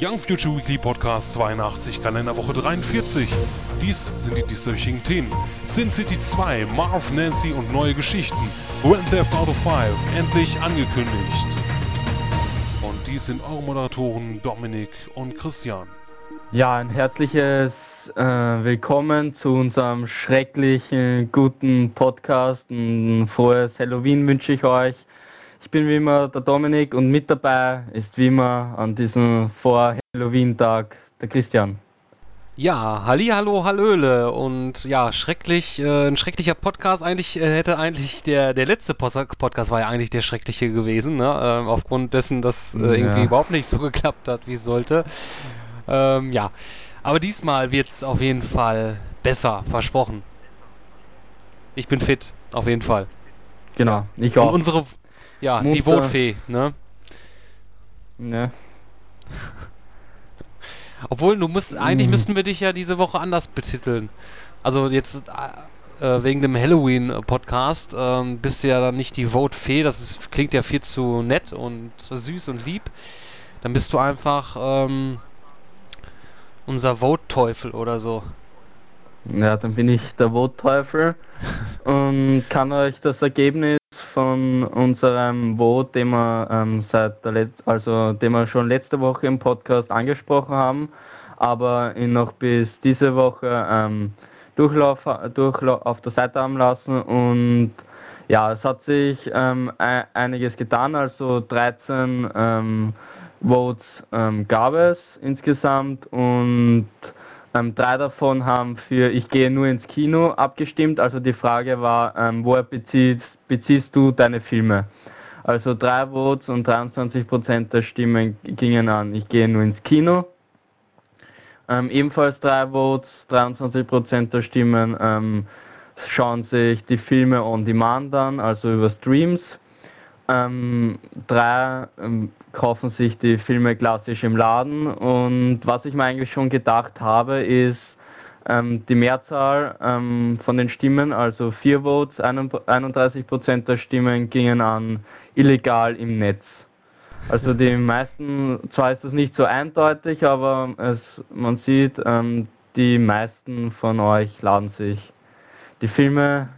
Young Future Weekly Podcast 82, Kalenderwoche 43. Dies sind die dieswöchigen Themen. Sin City 2, Marv, Nancy und neue Geschichten. Grand Theft Auto 5, endlich angekündigt. Und dies sind eure Moderatoren Dominik und Christian. Ja, ein herzliches äh, Willkommen zu unserem schrecklichen, guten Podcast. Ein frohes Halloween wünsche ich euch. Ich bin wie immer der Dominik und mit dabei ist wie immer an diesem Vor-Halloween-Tag der Christian. Ja, Halli, hallo, hallöle und ja, schrecklich, äh, ein schrecklicher Podcast. Eigentlich äh, hätte eigentlich der, der letzte Podcast war ja eigentlich der schreckliche gewesen, ne? äh, aufgrund dessen, dass äh, irgendwie überhaupt nicht so geklappt hat, wie es sollte. Ähm, ja, aber diesmal wird es auf jeden Fall besser, versprochen. Ich bin fit, auf jeden Fall. Genau, ich Und auch. unsere, ja, die Mutter. Votfee, ne? Ne? Obwohl, du musst, eigentlich Mhm. müssten wir dich ja diese Woche anders betiteln. Also jetzt äh, wegen dem Halloween-Podcast ähm, bist du ja dann nicht die Vote-Fee, das ist, klingt ja viel zu nett und süß und lieb. Dann bist du einfach ähm, unser Vote-Teufel oder so. Ja, dann bin ich der Vote-Teufel und kann euch das Ergebnis von unserem Vote, den wir ähm, seit der Let also den wir schon letzte Woche im Podcast angesprochen haben, aber ihn noch bis diese Woche ähm, durchlauf, durchla auf der Seite haben lassen. Und ja, es hat sich ähm, e einiges getan, also 13 ähm, Votes ähm, gab es insgesamt. Und ähm, drei davon haben für Ich gehe nur ins Kino abgestimmt. Also die Frage war, ähm, woher beziehst, beziehst du deine Filme? Also drei Votes und 23% der Stimmen gingen an Ich gehe nur ins Kino. Ähm, ebenfalls drei Votes, 23% der Stimmen ähm, schauen sich die Filme on demand an, also über Streams. Ähm, drei ähm, kaufen sich die Filme klassisch im Laden und was ich mir eigentlich schon gedacht habe ist, ähm, die Mehrzahl ähm, von den Stimmen, also vier Votes, 31% der Stimmen gingen an illegal im Netz. Also die meisten, zwar ist das nicht so eindeutig, aber es, man sieht, ähm, die meisten von euch laden sich die Filme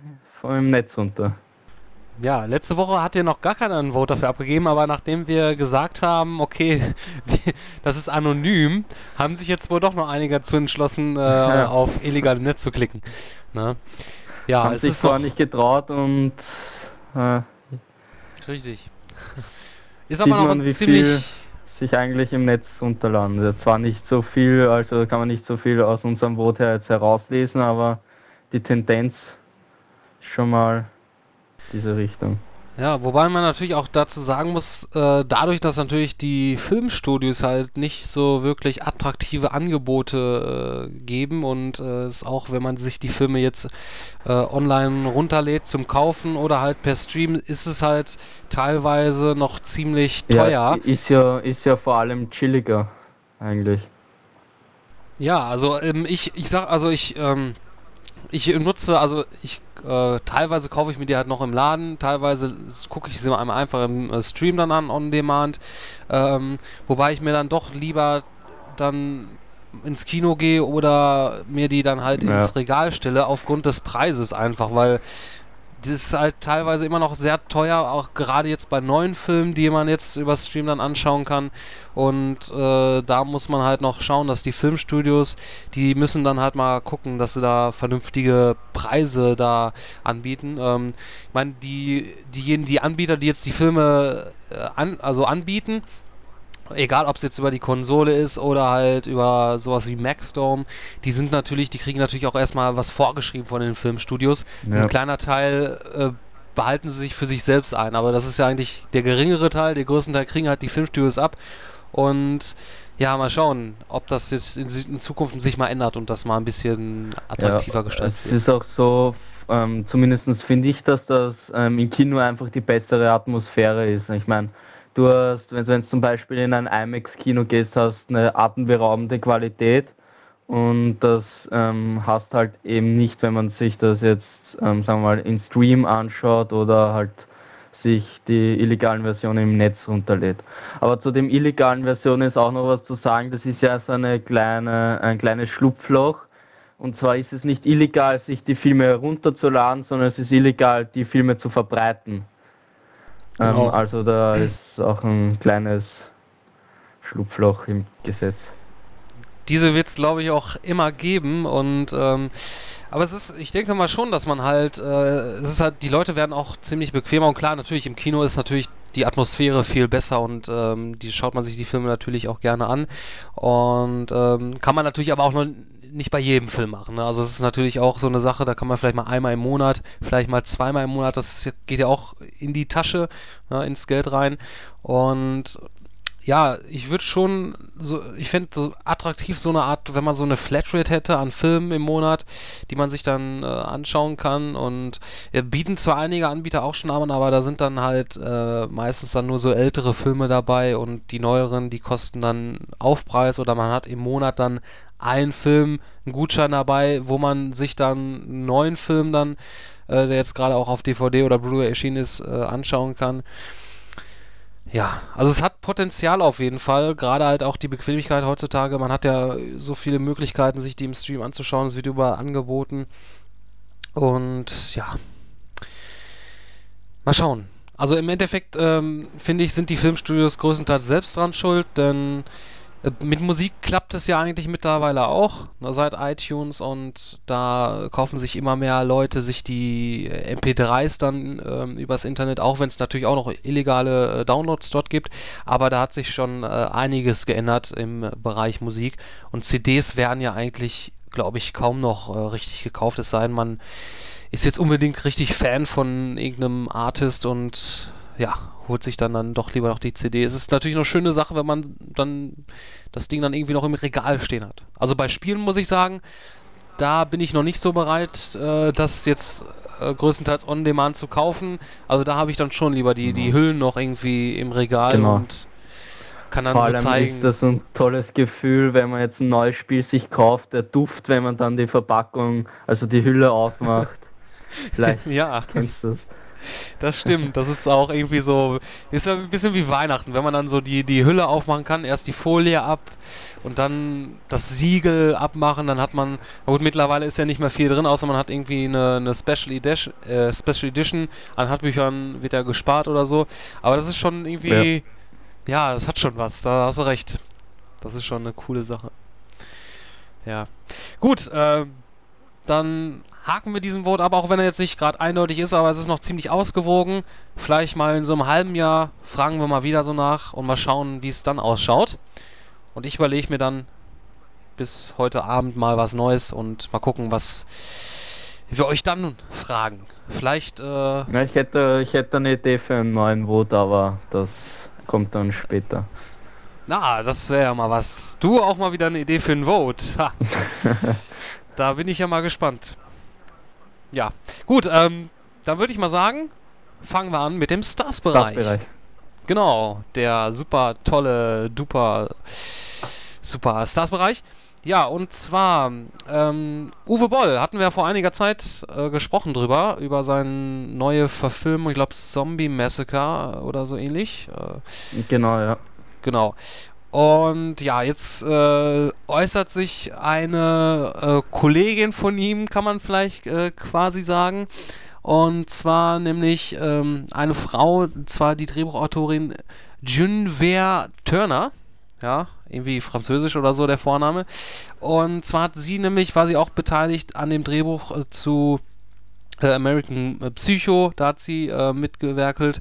vom Netz runter. Ja, letzte Woche hat dir noch gar keiner einen Vote dafür abgegeben, aber nachdem wir gesagt haben, okay, das ist anonym, haben sich jetzt wohl doch noch einige dazu entschlossen, äh, Ja. auf illegale Netz zu klicken. Ne? Ja, haben es sich ist zwar nicht getraut und äh, richtig. Ist aber noch man, wie ziemlich sich eigentlich im Netz runterladen. Das zwar nicht so viel, also kann man nicht so viel aus unserem Vote her jetzt herauslesen, aber die Tendenz schon mal diese Richtung. Ja, wobei man natürlich auch dazu sagen muss, äh, dadurch, dass natürlich die Filmstudios halt nicht so wirklich attraktive Angebote äh, geben und äh, es auch, wenn man sich die Filme jetzt äh, online runterlädt zum Kaufen oder halt per Stream, ist es halt teilweise noch ziemlich teuer. Ja, ist ja, ist ja vor allem chilliger eigentlich. Ja, also ähm, ich, ich sag, also ich, ähm, ich nutze, also ich, äh, teilweise kaufe ich mir die halt noch im Laden, teilweise gucke ich sie mal einmal einfach im äh, Stream dann an, on demand, ähm, wobei ich mir dann doch lieber dann ins Kino gehe oder mir die dann halt Ja. ins Regal stelle, aufgrund des Preises einfach, weil das ist halt teilweise immer noch sehr teuer, auch gerade jetzt bei neuen Filmen, die man jetzt über Stream dann anschauen kann. Und äh, da muss man halt noch schauen, dass die Filmstudios, die müssen dann halt mal gucken, dass sie da vernünftige Preise da anbieten. Ähm, ich meine, die, diejenigen, die Anbieter, die jetzt die Filme äh, an, also anbieten, egal ob es jetzt über die Konsole ist oder halt über sowas wie Maxdome, die sind natürlich, die kriegen natürlich auch erstmal was vorgeschrieben von den Filmstudios. Ja. Ein kleiner Teil äh, behalten sie sich für sich selbst ein, aber das ist ja eigentlich der geringere Teil, der größten Teil kriegen halt die Filmstudios ab und ja, mal schauen, ob das jetzt in, in Zukunft sich mal ändert und das mal ein bisschen attraktiver gestaltet Es wird. ist auch so, ähm, zumindest finde ich, dass das ähm, im Kino einfach die bessere Atmosphäre ist. Ich meine, du hast, wenn du zum Beispiel in ein IMAX-Kino gehst, hast eine atemberaubende Qualität und das ähm, hast halt eben nicht, wenn man sich das jetzt, ähm, sagen wir mal, in Stream anschaut oder halt sich die illegalen Versionen im Netz runterlädt. Aber zu den illegalen Versionen ist auch noch was zu sagen, das ist ja so eine kleine, ein kleines Schlupfloch. Und zwar ist es nicht illegal, sich die Filme herunterzuladen, sondern es ist illegal, die Filme zu verbreiten. Genau. Ähm, also da ist auch ein kleines Schlupfloch im Gesetz. Diese wird es, glaube ich, auch immer geben und ähm, aber es ist, ich denke mal schon, dass man halt, äh, es ist halt, die Leute werden auch ziemlich bequemer und klar, natürlich im Kino ist natürlich die Atmosphäre viel besser und ähm, die schaut man sich die Filme natürlich auch gerne an und ähm, kann man natürlich aber auch noch nicht bei jedem Film machen. Ne? Also es ist natürlich auch so eine Sache, da kann man vielleicht mal einmal im Monat, vielleicht mal zweimal im Monat, das geht ja auch in die Tasche, ne, ins Geld rein. Und ja, ich würde schon so, ich fände so attraktiv so eine Art, wenn man so eine Flatrate hätte an Filmen im Monat, die man sich dann äh, anschauen kann und ja, bieten zwar einige Anbieter auch schon an, aber da sind dann halt äh, meistens dann nur so ältere Filme dabei und die neueren, die kosten dann Aufpreis oder man hat im Monat dann einen Film, einen Gutschein dabei, wo man sich dann einen neuen Film dann, äh, der jetzt gerade auch auf DVD oder Blu-ray erschienen ist, äh, anschauen kann. Ja, also es hat Potenzial auf jeden Fall, gerade halt auch die Bequemlichkeit heutzutage. Man hat ja so viele Möglichkeiten, sich die im Stream anzuschauen. Es wird überall angeboten. Und ja, mal schauen. Also im Endeffekt ähm, finde ich, sind die Filmstudios größtenteils selbst dran schuld, denn mit Musik klappt es ja eigentlich mittlerweile auch, seit iTunes und da kaufen sich immer mehr Leute sich die MP3s dann ähm, übers Internet, auch wenn es natürlich auch noch illegale äh, Downloads dort gibt, aber da hat sich schon äh, einiges geändert im Bereich Musik. Und CDs werden ja eigentlich, glaube ich, kaum noch äh, richtig gekauft, es sei denn, man ist jetzt unbedingt richtig Fan von irgendeinem Artist und ja, holt sich dann, dann doch lieber noch die CD. Es ist natürlich eine schöne Sache, wenn man dann das Ding dann irgendwie noch im Regal stehen hat. Also bei Spielen muss ich sagen, da bin ich noch nicht so bereit, äh, das jetzt äh, größtenteils on demand zu kaufen. Also da habe ich dann schon lieber die, die mhm. Hüllen noch irgendwie im Regal genau. und kann dann Vor so zeigen. ist das ein tolles Gefühl, wenn man jetzt ein neues Spiel sich kauft, der Duft, wenn man dann die Verpackung, also die Hülle aufmacht. Vielleicht ja. kennst du das. Das stimmt, das ist auch irgendwie so, ist ja ein bisschen wie Weihnachten, wenn man dann so die, die Hülle aufmachen kann, erst die Folie ab und dann das Siegel abmachen, dann hat man, gut, mittlerweile ist ja nicht mehr viel drin, außer man hat irgendwie eine, eine Special, Edition, äh, Special Edition, an Handbüchern wird ja gespart oder so, aber das ist schon irgendwie, ja, ja das hat schon was, da hast du recht. Das ist schon eine coole Sache. Ja. Gut, äh, dann haken wir diesen Vote ab, auch wenn er jetzt nicht gerade eindeutig ist, aber es ist noch ziemlich ausgewogen. Vielleicht mal in so einem halben Jahr fragen wir mal wieder so nach und mal schauen, wie es dann ausschaut. Und ich überlege mir dann bis heute Abend mal was Neues und mal gucken, was wir euch dann fragen. Vielleicht. Äh ja, ich hätte, ich hätte eine Idee für einen neuen Vote, aber das kommt dann später. Na, das wäre ja mal was. Du auch mal wieder eine Idee für einen Vote. da bin ich ja mal gespannt. Ja, gut, ähm, dann würde ich mal sagen, fangen wir an mit dem Stars-Bereich. Stars genau, der super tolle, duper, super Stars-Bereich. Ja, und zwar ähm, Uwe Boll hatten wir vor einiger Zeit äh, gesprochen drüber, über seine neue Verfilmung, ich glaube Zombie Massacre oder so ähnlich. Äh, genau, ja. Genau. Und ja, jetzt äh, äußert sich eine äh, Kollegin von ihm, kann man vielleicht äh, quasi sagen. Und zwar nämlich ähm, eine Frau, zwar die Drehbuchautorin Junver Turner. Ja, irgendwie französisch oder so der Vorname. Und zwar hat sie nämlich, war sie auch beteiligt an dem Drehbuch äh, zu äh, American Psycho. Da hat sie äh, mitgewerkelt.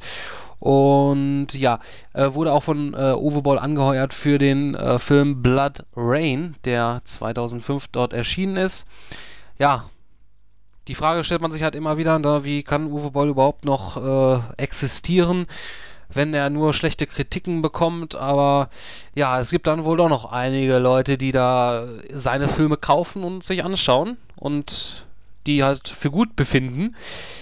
Und ja, äh, wurde auch von äh, Uwe Boll angeheuert für den äh, Film Blood Rain, der 2005 dort erschienen ist. Ja, die Frage stellt man sich halt immer wieder, da, wie kann Uwe Boll überhaupt noch äh, existieren, wenn er nur schlechte Kritiken bekommt. Aber ja, es gibt dann wohl doch noch einige Leute, die da seine Filme kaufen und sich anschauen und die halt für gut befinden.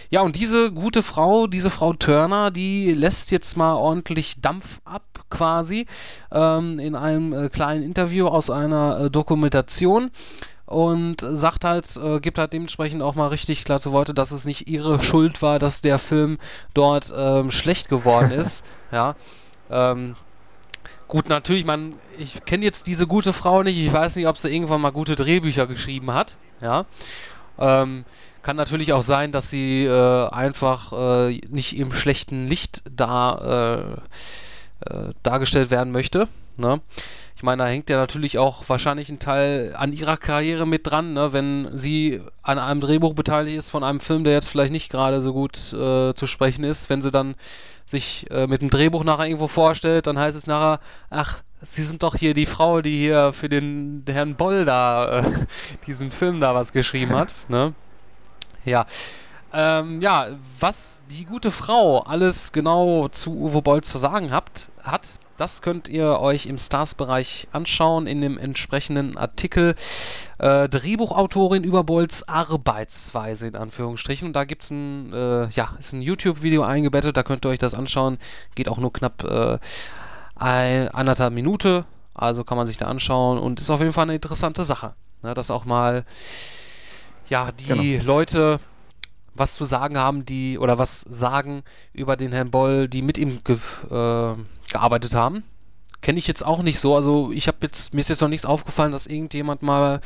Ja, und diese gute Frau, diese Frau Turner, die lässt jetzt mal ordentlich Dampf ab, quasi, ähm, in einem äh, kleinen Interview aus einer äh, Dokumentation. und sagt halt, äh, gibt halt dementsprechend auch mal richtig klar zu Worte, dass es nicht ihre Schuld war, dass der Film dort ähm, schlecht geworden ist. ja. Ähm, gut, natürlich, man, ich kenne jetzt diese gute Frau nicht, ich weiß nicht, ob sie irgendwann mal gute Drehbücher geschrieben hat. Ja. Ähm, kann natürlich auch sein, dass sie äh, einfach äh, nicht im schlechten Licht da äh, äh dargestellt werden möchte. Ne? Ich meine, da hängt ja natürlich auch wahrscheinlich ein Teil an ihrer Karriere mit dran, ne? wenn sie an einem Drehbuch beteiligt ist von einem Film, der jetzt vielleicht nicht gerade so gut äh, zu sprechen ist, wenn sie dann sich äh, mit dem Drehbuch nachher irgendwo vorstellt, dann heißt es nachher, ach, Sie sind doch hier die Frau, die hier für den Herrn Boll da äh, diesen Film da was geschrieben hat, ne? Ja. Ähm, ja, was die gute Frau alles genau zu Uwe Boll zu sagen habt, hat, das könnt ihr euch im Stars-Bereich anschauen in dem entsprechenden Artikel. Äh, Drehbuchautorin über Bolls Arbeitsweise in Anführungsstrichen. Und da gibt es ein, äh, ja, ist ein YouTube-Video eingebettet, da könnt ihr euch das anschauen. Geht auch nur knapp äh, ein, anderthalb Minute. Also kann man sich da anschauen und ist auf jeden Fall eine interessante Sache. Ne, dass auch mal ja, die genau. Leute was zu sagen haben, die oder was sagen über den Herrn Boll, die mit ihm ge, äh, gearbeitet haben. Kenne ich jetzt auch nicht so. Also ich habe jetzt, mir ist jetzt noch nichts aufgefallen, dass irgendjemand mal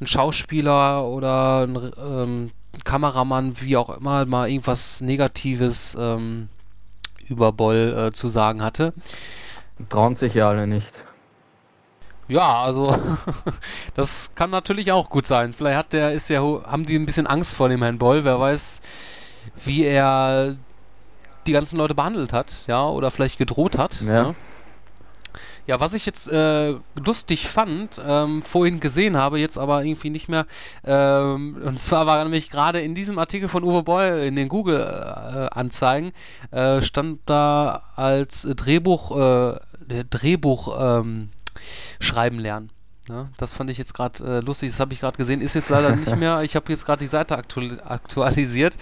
ein Schauspieler oder ein ähm, Kameramann, wie auch immer, mal irgendwas Negatives ähm, über Boll äh, zu sagen hatte. Trauen sich ja alle nicht. Ja, also das kann natürlich auch gut sein. Vielleicht hat der, ist ja, haben die ein bisschen Angst vor dem Herrn Boll. Wer weiß, wie er die ganzen Leute behandelt hat, ja, oder vielleicht gedroht hat. Ja. Ne? Ja, was ich jetzt äh, lustig fand, ähm, vorhin gesehen habe, jetzt aber irgendwie nicht mehr, ähm, und zwar war nämlich gerade in diesem Artikel von Uwe Boll in den Google-Anzeigen, äh, äh, stand da als Drehbuch, äh, Drehbuch ähm, schreiben lernen. Ja, das fand ich jetzt gerade äh, lustig, das habe ich gerade gesehen. Ist jetzt leider nicht mehr, ich habe jetzt gerade die Seite aktual aktualisiert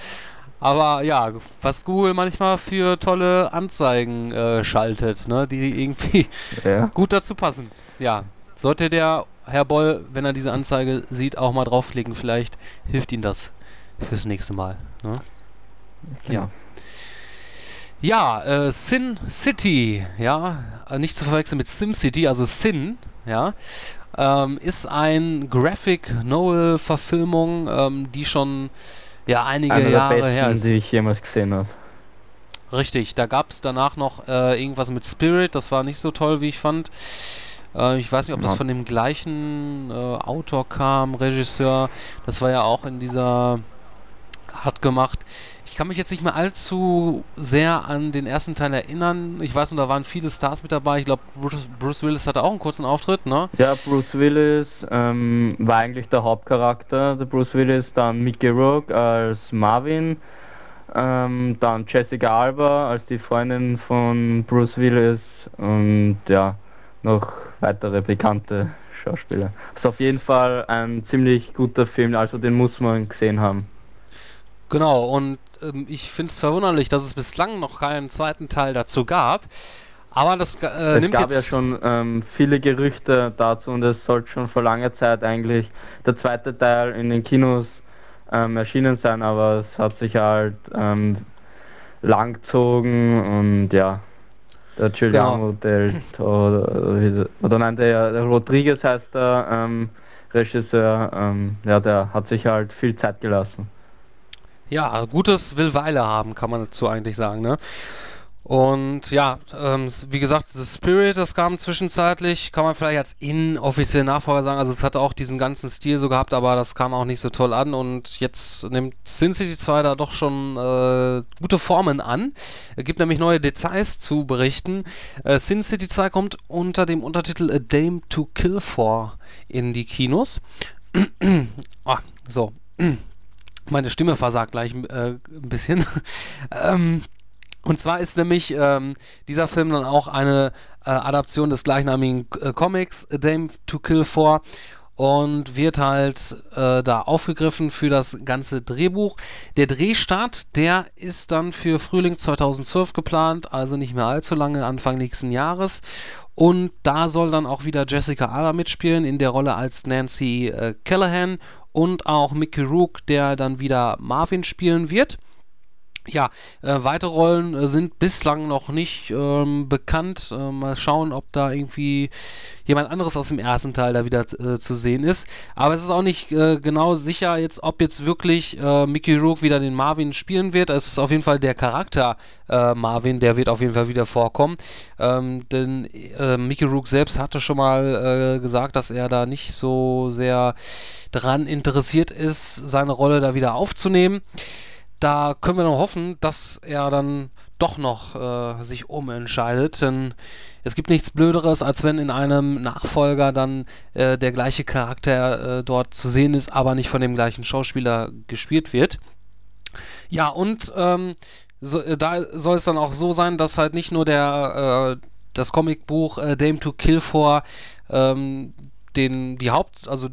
aber ja, was Google manchmal für tolle Anzeigen äh, schaltet, ne, die irgendwie ja. gut dazu passen. Ja, sollte der Herr Boll, wenn er diese Anzeige sieht, auch mal draufklicken, vielleicht hilft ihm das fürs nächste Mal. Ne? Genau. Ja. Ja, äh, Sin City, ja, äh, nicht zu verwechseln mit Sim City, also Sin, ja, ähm, ist ein Graphic Novel Verfilmung, ähm, die schon ja, einige Eine Jahre der her ist. die ich jemals gesehen habe. Richtig, da gab es danach noch äh, irgendwas mit Spirit, das war nicht so toll, wie ich fand. Äh, ich weiß nicht, ob das von dem gleichen äh, Autor kam, Regisseur. Das war ja auch in dieser hat gemacht. Ich kann mich jetzt nicht mehr allzu sehr an den ersten Teil erinnern. Ich weiß nur, da waren viele Stars mit dabei. Ich glaube, Bruce, Bruce, Willis hatte auch einen kurzen Auftritt, ne? Ja, Bruce Willis ähm, war eigentlich der Hauptcharakter. Der Bruce Willis, dann Mickey Rourke als Marvin, ähm, dann Jessica Alba als die Freundin von Bruce Willis und ja, noch weitere bekannte Schauspieler. Ist auf jeden Fall ein ziemlich guter Film, also den muss man gesehen haben. Genau, und ähm, ich finde es verwunderlich, dass es bislang noch keinen zweiten Teil dazu gab. Aber das äh, es nimmt gab jetzt ja schon ähm, viele Gerüchte dazu und es sollte schon vor langer Zeit eigentlich der zweite Teil in den Kinos ähm, erschienen sein, aber es hat sich halt ähm, langgezogen und ja, der Giuliano genau. del oder, oder nein, der, der Rodriguez heißt der ähm, Regisseur, ähm, ja, der hat sich halt viel Zeit gelassen. Ja, gutes will Weile haben, kann man dazu eigentlich sagen, ne? Und ja, ähm, wie gesagt, The Spirit, das kam zwischenzeitlich, kann man vielleicht als inoffiziellen Nachfolger sagen. Also es hatte auch diesen ganzen Stil so gehabt, aber das kam auch nicht so toll an. Und jetzt nimmt Sin City 2 da doch schon äh, gute Formen an. Es gibt nämlich neue Details zu berichten. Äh, Sin City 2 kommt unter dem Untertitel A Dame to Kill For in die Kinos. ah, so. Meine Stimme versagt gleich äh, ein bisschen. ähm, und zwar ist nämlich ähm, dieser Film dann auch eine äh, Adaption des gleichnamigen äh, Comics A Dame to Kill For und wird halt äh, da aufgegriffen für das ganze Drehbuch. Der Drehstart, der ist dann für Frühling 2012 geplant, also nicht mehr allzu lange, Anfang nächsten Jahres. Und da soll dann auch wieder Jessica Alba mitspielen in der Rolle als Nancy äh, Callahan und auch Mickey Rook, der dann wieder Marvin spielen wird. Ja, äh, weitere Rollen äh, sind bislang noch nicht ähm, bekannt. Äh, mal schauen, ob da irgendwie jemand anderes aus dem ersten Teil da wieder äh, zu sehen ist. Aber es ist auch nicht äh, genau sicher jetzt, ob jetzt wirklich äh, Mickey Rourke wieder den Marvin spielen wird. Es ist auf jeden Fall der Charakter Marvin, der wird auf jeden Fall wieder vorkommen. Ähm, denn Mickey Rourke selbst hatte schon mal gesagt, dass er da nicht so sehr daran interessiert ist, seine Rolle da wieder aufzunehmen da können wir noch hoffen, dass er dann doch noch äh, sich umentscheidet, denn es gibt nichts Blöderes, als wenn in einem Nachfolger dann äh, der gleiche Charakter äh, dort zu sehen ist, aber nicht von dem gleichen Schauspieler gespielt wird. Ja, und ähm, so, äh, da soll es dann auch so sein, dass halt nicht nur der äh, das Comicbuch äh, Dame to Kill for ähm, den die Haupt also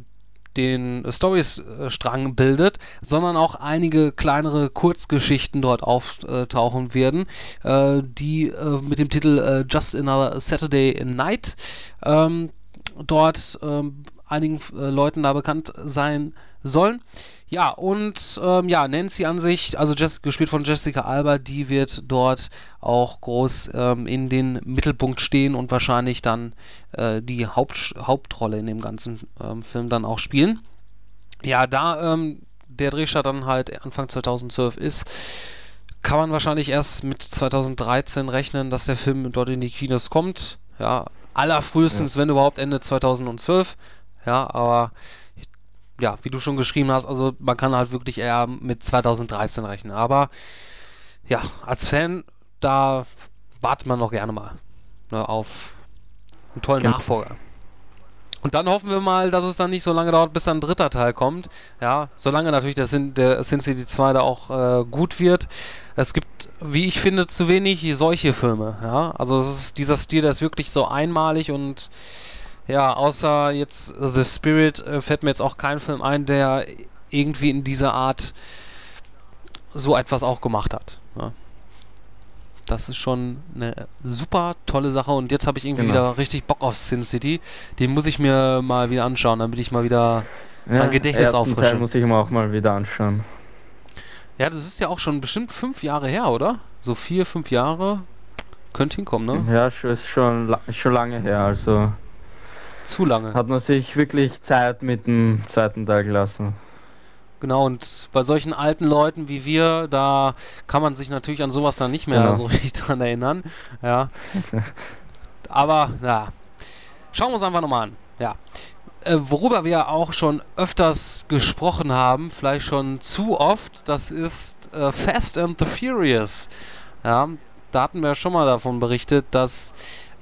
den Storystrang bildet, sondern auch einige kleinere Kurzgeschichten dort auftauchen werden, äh, die äh, mit dem Titel äh, Just Another Saturday Night ähm, dort ähm, einigen Leuten da bekannt sein sollen. Ja, und ähm, ja, Nancy an sich, also Jess, gespielt von Jessica Alba, die wird dort auch groß ähm, in den Mittelpunkt stehen und wahrscheinlich dann äh, die Haupt, Hauptrolle in dem ganzen ähm, Film dann auch spielen. Ja, da ähm, der Drehstart dann halt Anfang 2012 ist, kann man wahrscheinlich erst mit 2013 rechnen, dass der Film dort in die Kinos kommt. Ja, allerfrühestens, ja. wenn überhaupt Ende 2012. Ja, aber ja, wie du schon geschrieben hast, also man kann halt wirklich eher mit 2013 rechnen. Aber ja, als Fan, da wartet man noch gerne mal ne, auf einen tollen ja. Nachfolger. Und dann hoffen wir mal, dass es dann nicht so lange dauert, bis dann ein dritter Teil kommt. Ja, solange natürlich der Sin, der Sin City 2 da auch äh, gut wird. Es gibt, wie ich finde, zu wenig solche Filme. Ja, also es ist dieser Stil, der ist wirklich so einmalig und ja, außer jetzt The Spirit äh, fällt mir jetzt auch kein Film ein, der irgendwie in dieser Art so etwas auch gemacht hat. Ja. Das ist schon eine super tolle Sache und jetzt habe ich irgendwie genau. wieder richtig Bock auf Sin City. Den muss ich mir mal wieder anschauen, damit ich mal wieder ja, mein Gedächtnis auffrische. Teil muss ich mir auch mal wieder anschauen. Ja, das ist ja auch schon bestimmt fünf Jahre her, oder? So vier, fünf Jahre könnte hinkommen, ne? Ja, schon, ist schon, schon lange her, also zu lange. Hat man sich wirklich Zeit mit dem zweiten Teil gelassen. Genau, und bei solchen alten Leuten wie wir, da kann man sich natürlich an sowas dann nicht mehr genau. so richtig dran erinnern. Ja. Aber, ja. Schauen wir uns einfach nochmal an. Ja. Äh, worüber wir auch schon öfters gesprochen haben, vielleicht schon zu oft, das ist äh, Fast and the Furious. Ja, da hatten wir schon mal davon berichtet, dass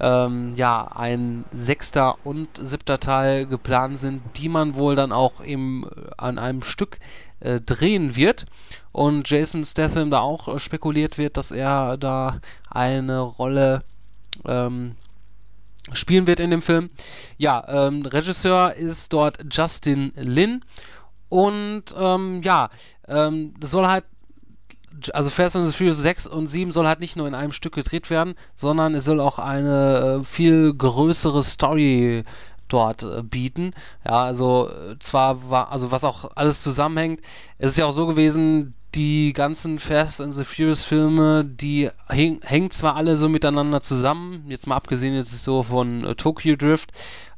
ähm, ja, ein sechster und siebter Teil geplant sind, die man wohl dann auch im, äh, an einem Stück äh, drehen wird. Und Jason Statham da auch äh, spekuliert wird, dass er da eine Rolle ähm, spielen wird in dem Film. Ja, ähm, Regisseur ist dort Justin Lin. Und ähm, ja, ähm, das soll halt also Fast and the Furious 6 und 7 soll halt nicht nur in einem Stück gedreht werden, sondern es soll auch eine äh, viel größere Story dort äh, bieten. Ja, also äh, zwar war, also was auch alles zusammenhängt, es ist ja auch so gewesen, die ganzen Fast and the Furious Filme, die häng, hängen zwar alle so miteinander zusammen, jetzt mal abgesehen jetzt so von äh, Tokyo Drift,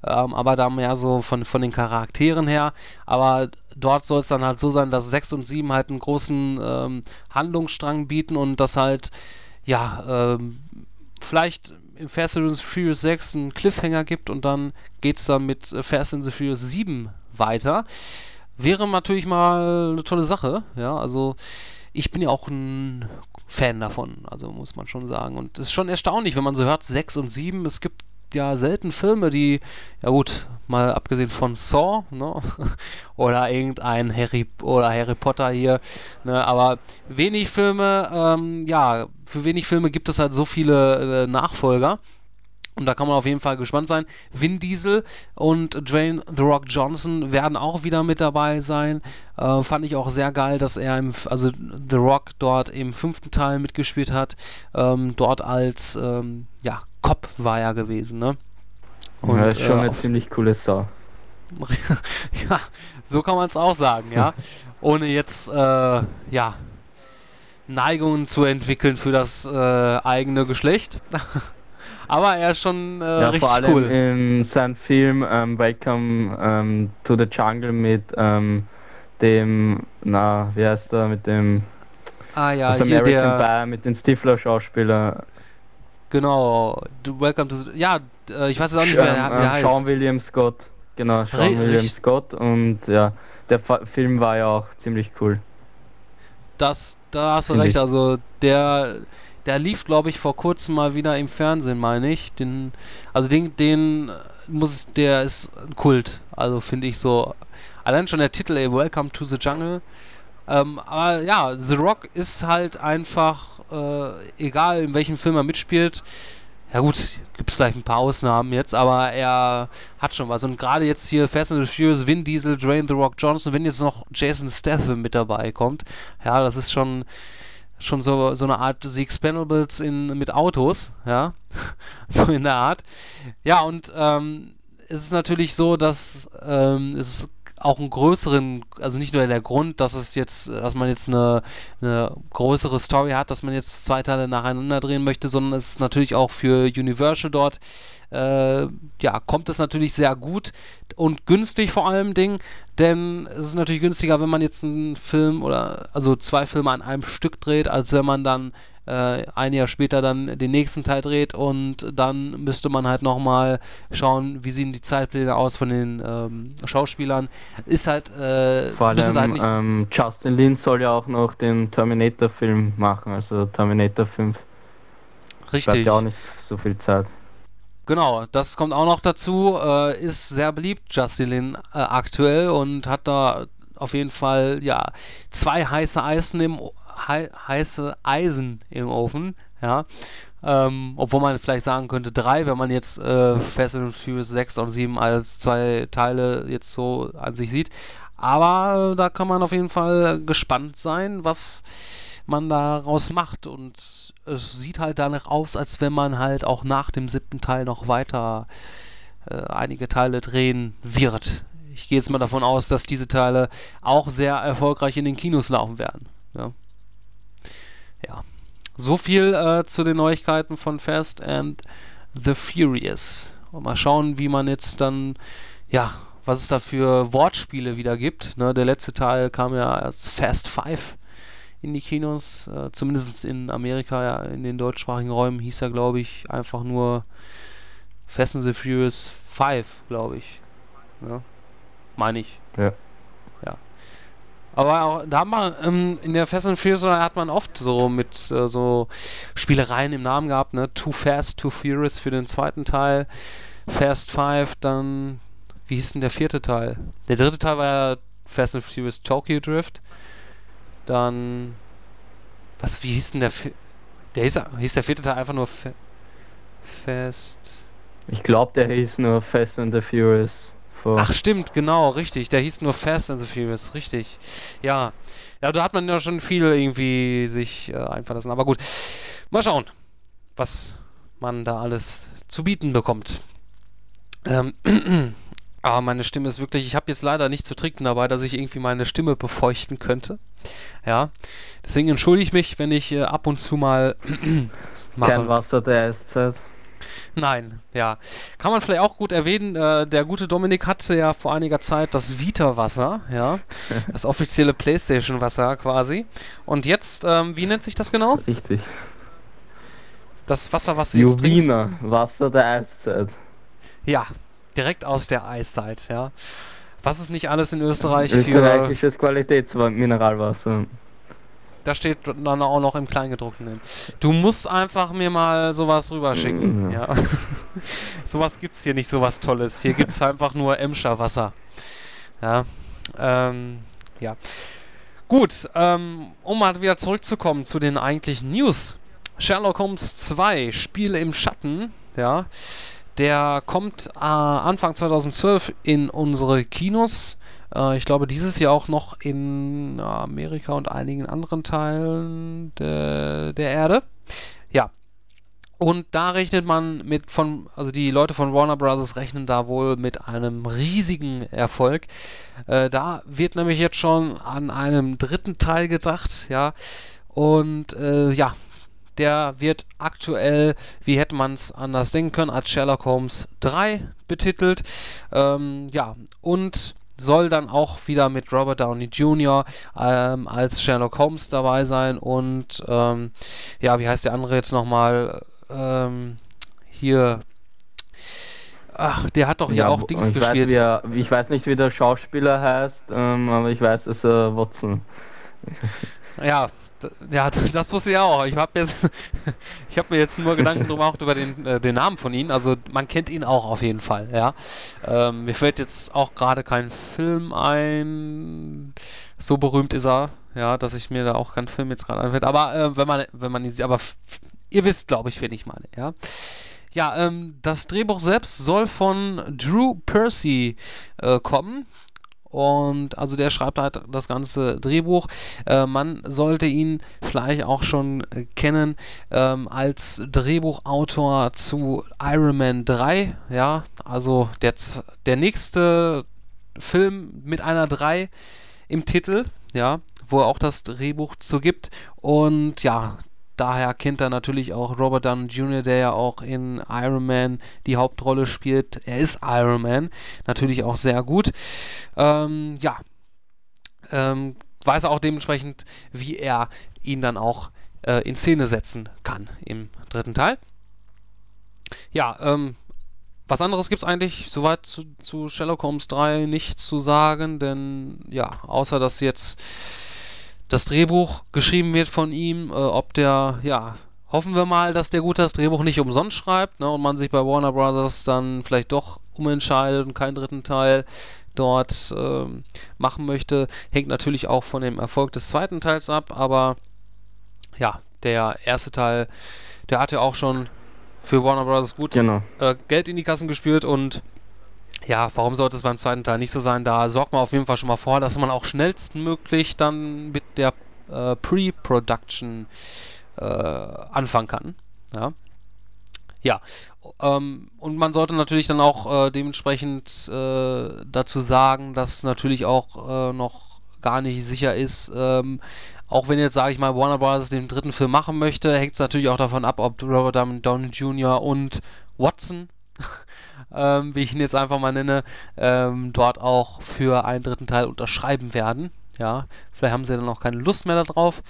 ähm, aber da mehr so von, von den Charakteren her, aber dort soll es dann halt so sein, dass 6 und 7 halt einen großen ähm, Handlungsstrang bieten und das halt, ja, ähm, vielleicht in Fast and the Furious 6 einen Cliffhanger gibt und dann geht es dann mit Fast and the Furious 7 weiter. Wäre natürlich mal eine tolle Sache, ja, also ich bin ja auch ein Fan davon, also muss man schon sagen. Und es ist schon erstaunlich, wenn man so hört, 6 und 7, es gibt ja selten Filme, die, ja gut, mal abgesehen von Saw, ne? oder irgendein Harry oder Harry Potter hier, ne? aber wenig Filme, ähm, ja, für wenig Filme gibt es halt so viele äh, Nachfolger. Und da kann man auf jeden Fall gespannt sein. Vin Diesel und Dwayne The Rock Johnson werden auch wieder mit dabei sein. Äh, fand ich auch sehr geil, dass er im, also The Rock dort im fünften Teil mitgespielt hat. Ähm, dort als, ähm, ja, Cop war er gewesen, ne? Und, ja, ist schon äh, eine ziemlich coole Sau. ja, so kann man es auch sagen, ja. Ohne jetzt, äh, ja, Neigungen zu entwickeln für das äh, eigene Geschlecht. Aber er ist schon äh, ja, richtig vor allem cool. in seinem Film ähm, Welcome ähm, to the Jungle mit ähm, dem, na, wie heißt er, mit dem ah, ja, hier American der, Pie, mit dem Stifler-Schauspieler. Genau, Welcome to, ja, äh, ich weiß jetzt auch nicht mehr, wie der ähm, heißt. Sean William Scott, genau, Sean Re William Scott und ja, der Fa Film war ja auch ziemlich cool. Das, da hast du recht, also der der lief, glaube ich, vor kurzem mal wieder im Fernsehen, meine ich. Den, also den, den muss, der ist Kult. Also finde ich so. Allein schon der Titel, ey, Welcome to the Jungle. Ähm, aber ja, The Rock ist halt einfach, äh, egal in welchem Film er mitspielt. Ja gut, gibt es vielleicht ein paar Ausnahmen jetzt, aber er hat schon was. Und gerade jetzt hier Fast and the Furious, Vin Diesel, Drain The Rock Johnson, wenn jetzt noch Jason Statham mit dabei kommt, ja, das ist schon schon so, so eine Art The Expendables in, mit Autos, ja, so in der Art. Ja, und ähm, es ist natürlich so, dass ähm, es auch einen größeren, also nicht nur der Grund, dass es jetzt, dass man jetzt eine, eine größere Story hat, dass man jetzt zwei Teile nacheinander drehen möchte, sondern es ist natürlich auch für Universal dort, äh, ja, kommt es natürlich sehr gut und günstig vor allem Ding, denn es ist natürlich günstiger, wenn man jetzt einen Film oder also zwei Filme an einem Stück dreht, als wenn man dann äh, ein Jahr später dann den nächsten Teil dreht und dann müsste man halt nochmal schauen, wie sehen die Zeitpläne aus von den ähm, Schauspielern. Ist halt äh, vor allem halt ähm, Justin Lin soll ja auch noch den Terminator-Film machen, also Terminator 5. Richtig. Bleibt ja auch nicht so viel Zeit. Genau, das kommt auch noch dazu. Äh, ist sehr beliebt, Justin Lin äh, aktuell und hat da auf jeden Fall ja zwei heiße Eisen im hei heiße Eisen im Ofen, ja. Ähm, obwohl man vielleicht sagen könnte drei, wenn man jetzt äh, Fast and Furious 6 und 7 als zwei Teile jetzt so an sich sieht. Aber da kann man auf jeden Fall gespannt sein, was man daraus macht. Und es sieht halt danach aus, als wenn man halt auch nach dem siebten Teil noch weiter äh, einige Teile drehen wird. Ich gehe jetzt mal davon aus, dass diese Teile auch sehr erfolgreich in den Kinos laufen werden. Ja. Ja. So viel äh, zu den Neuigkeiten von Fast and the Furious. Und mal schauen, wie man jetzt dann, ja, was es da für Wortspiele wieder gibt. Ne, der letzte Teil kam ja als Fast Five in die Kinos. Äh, zumindest in Amerika, ja, in den deutschsprachigen Räumen hieß er, glaube ich, einfach nur Fast and the Furious 5, glaube ich. Ja. Meine ich. Ja. Aber auch, da hat man ähm, in der Fast and Furious hat man oft so mit äh, so Spielereien im Namen gehabt, ne? Too Fast, Too Furious für den zweiten Teil. Fast 5, dann wie hieß denn der vierte Teil? Der dritte Teil war ja Fast and Furious Tokyo Drift. Dann. Was, wie hieß denn der. Der hieß, hieß der vierte Teil einfach nur Fe Fast. Ich glaube, der hieß nur Fast and the Furious. Ach, stimmt, genau, richtig. Der hieß nur Fast and the Furious, richtig. Ja. Ja, da hat man ja schon viel irgendwie sich äh, einfallen lassen. Aber gut. Mal schauen, was man da alles zu bieten bekommt. Ähm, Aber meine Stimme ist wirklich, ich habe jetzt leider nicht zu trinken dabei, dass ich irgendwie meine Stimme befeuchten könnte. Ja, deswegen entschuldige ich mich, wenn ich äh, ab und zu mal mache. Kein Wasser der SZ. Nein, ja. Kann man vielleicht auch gut erwähnen, äh, der gute Dominik hatte ja vor einiger Zeit das Vita-Wasser, ja. das offizielle Playstation-Wasser quasi. Und jetzt, ähm, wie nennt sich das genau? Richtig. Das Wasser, was du jetzt trinkst. Wasser der Eiszeit. Ja, direkt aus der Eiszeit, ja. Was ist nicht alles in Österreich für... Österreichisches Qualitätsmineralwasser. Da steht dann auch noch im Kleingedruckten. Du musst einfach mir mal sowas rüberschicken. Mhm. Ja. sowas gibt's hier nicht, sowas Tolles. Hier gibt's einfach nur Emscher Wasser. Ja. Ähm, ja. Gut, ähm, um mal wieder zurückzukommen zu den eigentlichen News. Sherlock Holmes 2, Spiel im Schatten, ja. Der kommt äh, Anfang 2012 in unsere Kinos. Äh, ich glaube, dieses Jahr auch noch in Amerika und einigen anderen Teilen de, der Erde. Ja. Und da rechnet man mit von, also die Leute von Warner Bros. rechnen da wohl mit einem riesigen Erfolg. Äh, da wird nämlich jetzt schon an einem dritten Teil gedacht, ja. Und äh, ja, der wird aktuell, wie hätte man es anders denken können, als Sherlock Holmes 3 betitelt. Ähm, ja, und soll dann auch wieder mit Robert Downey Jr. Ähm, als Sherlock Holmes dabei sein und ähm, ja, wie heißt der andere jetzt nochmal? Ähm, hier. Ach, der hat doch hier Ja, auch Dings ich gespielt. Weiß, er, ich weiß nicht, wie der Schauspieler heißt, ähm, aber ich weiß, dass er Watson. Ja, ja, das wusste ich auch. Ich habe habe mir jetzt nur Gedanken gemacht über den, äh, den Namen von ihm. Also man kennt ihn auch auf jeden Fall. Ja, ähm, mir fällt jetzt auch gerade kein Film ein. So berühmt ist er, ja, dass ich mir da auch keinen Film jetzt gerade einfällt. Aber äh, wenn man, wenn man ihn sieht, aber ihr wisst, glaube ich, wen ich meine. Ja. Ja, ähm, das Drehbuch selbst soll von Drew Percy äh, kommen. Und also der schreibt halt das ganze Drehbuch. Äh, man sollte ihn vielleicht auch schon äh, kennen ähm, als Drehbuchautor zu Iron Man 3. Ja, also der, der nächste Film mit einer 3 im Titel, ja, wo er auch das Drehbuch zu gibt. Und ja, daher kennt er natürlich auch Robert Downey Jr., der ja auch in Iron Man die Hauptrolle spielt. Er ist Iron Man, natürlich auch sehr gut. Ähm, ja, ähm, weiß er auch dementsprechend, wie er ihn dann auch äh, in Szene setzen kann im dritten Teil. Ja, ähm, was anderes gibt es eigentlich soweit zu, zu Sherlock Holmes 3 nicht zu sagen, denn ja, außer dass jetzt das Drehbuch geschrieben wird von ihm, äh, ob der, ja, hoffen wir mal, dass der gut das Drehbuch nicht umsonst schreibt ne, und man sich bei Warner Brothers dann vielleicht doch umentscheidet und keinen dritten Teil dort ähm, machen möchte. Hängt natürlich auch von dem Erfolg des zweiten Teils ab, aber ja, der erste Teil, der hat ja auch schon für Warner Brothers gut Genau. äh, Geld in die Kassen gespürt und ja, warum sollte es beim zweiten Teil nicht so sein? Da sorgt man auf jeden Fall schon mal vor, dass man auch schnellstmöglich dann mit der äh, Pre-Production äh, anfangen kann. Ja. Ja. Ähm, und man sollte natürlich dann auch äh, dementsprechend äh, dazu sagen, dass natürlich auch äh, noch gar nicht sicher ist, ähm, auch wenn jetzt, sage ich mal, Warner Bros. den dritten Film machen möchte, hängt es natürlich auch davon ab, ob Robert Downey Jr. und Watson, ähm, wie ich ihn jetzt einfach mal nenne, ähm, dort auch für einen dritten Teil unterschreiben werden. Ja, vielleicht haben sie dann auch keine Lust mehr darauf.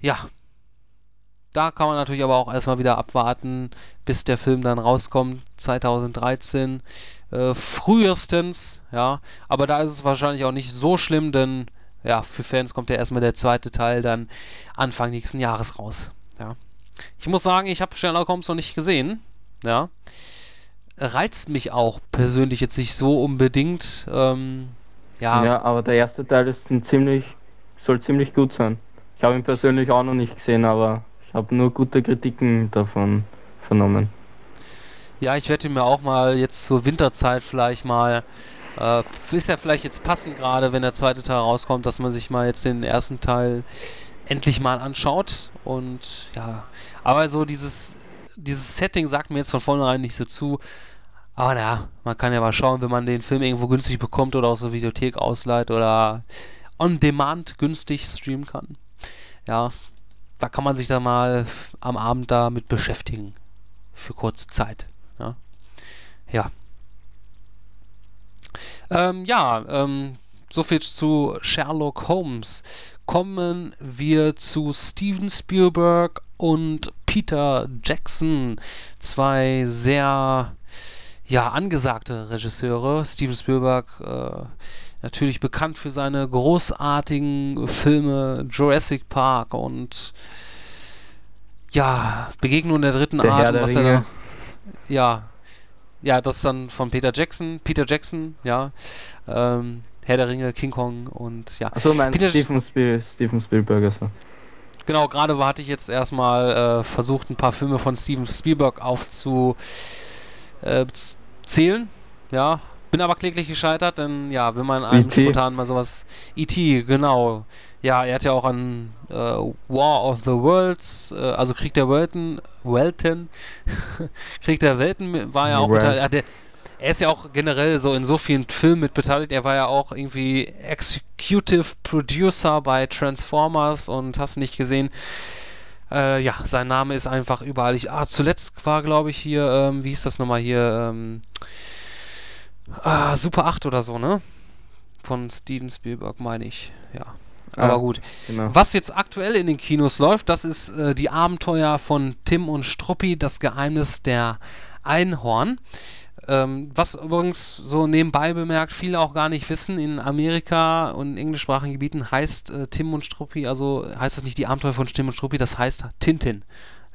Ja, da kann man natürlich aber auch erstmal wieder abwarten, bis der Film dann rauskommt, 2013 äh, frühestens, ja. Aber da ist es wahrscheinlich auch nicht so schlimm, denn ja, für Fans kommt ja erstmal der zweite Teil dann Anfang nächsten Jahres raus, ja. Ich muss sagen, ich habe Sherlock Holmes noch nicht gesehen, ja. Reizt mich auch persönlich jetzt nicht so unbedingt, ähm, ja, Ja. aber der erste Teil ist ein ziemlich, soll ziemlich gut sein. Ich habe ihn persönlich auch noch nicht gesehen, aber ich habe nur gute Kritiken davon vernommen. Ja, ich werde mir auch mal jetzt zur Winterzeit vielleicht mal, äh, ist ja vielleicht jetzt passend gerade, wenn der zweite Teil rauskommt, dass man sich mal jetzt den ersten Teil endlich mal anschaut. Und ja, aber so dieses, dieses Setting sagt mir jetzt von vornherein nicht so zu. Aber naja, man kann ja mal schauen, wenn man den Film irgendwo günstig bekommt oder aus der Videothek ausleiht oder on demand günstig streamen kann. Ja, da kann man sich da mal am Abend damit beschäftigen. Für kurze Zeit. Ja. Ja. Ähm, ja, ähm, soviel zu Sherlock Holmes. Kommen wir zu Steven Spielberg und Peter Jackson. Zwei sehr ja, angesagte Regisseure. Steven Spielberg äh, natürlich bekannt für seine großartigen Filme Jurassic Park und ja, Begegnung der dritten Der Art. Der was er Ringe. da, ja, ja, das ist dann von Peter Jackson, Peter Jackson, ja, ähm, Herr der Ringe, King Kong und ja, Achso, mein Peter- Steven, Spiel, Steven Spielberg also. Genau, gerade hatte ich jetzt erstmal äh, versucht, ein paar Filme von Steven Spielberg aufzuzählen. Äh, zählen. ja, bin aber kläglich gescheitert, denn ja, wenn man einem E.T.. spontan mal sowas. E.T., genau. Ja, er hat ja auch an äh, War of the Worlds, äh, also Krieg der Welten, Welten, Krieg der Welten war ja auch beteiligt. Hat er ist ja auch generell so in so vielen Filmen mit beteiligt. Er war ja auch irgendwie Executive Producer bei Transformers und hast nicht gesehen. Äh, ja, sein Name ist einfach überall. Ich, ah, zuletzt war, glaube ich, hier, ähm, wie hieß das nochmal hier, ähm, ah, Super 8 oder so, ne? Von Steven Spielberg, meine ich. Ja. Aber Ah. gut. Genau. Was jetzt aktuell in den Kinos läuft, das ist äh, die Abenteuer von Tim und Struppi, das Geheimnis der Einhorn. Ähm, was übrigens so nebenbei bemerkt, viele auch gar nicht wissen, in Amerika und englischsprachigen Gebieten heißt äh, Tim und Struppi, also heißt das nicht die Abenteuer von Tim und Struppi, das heißt Tintin.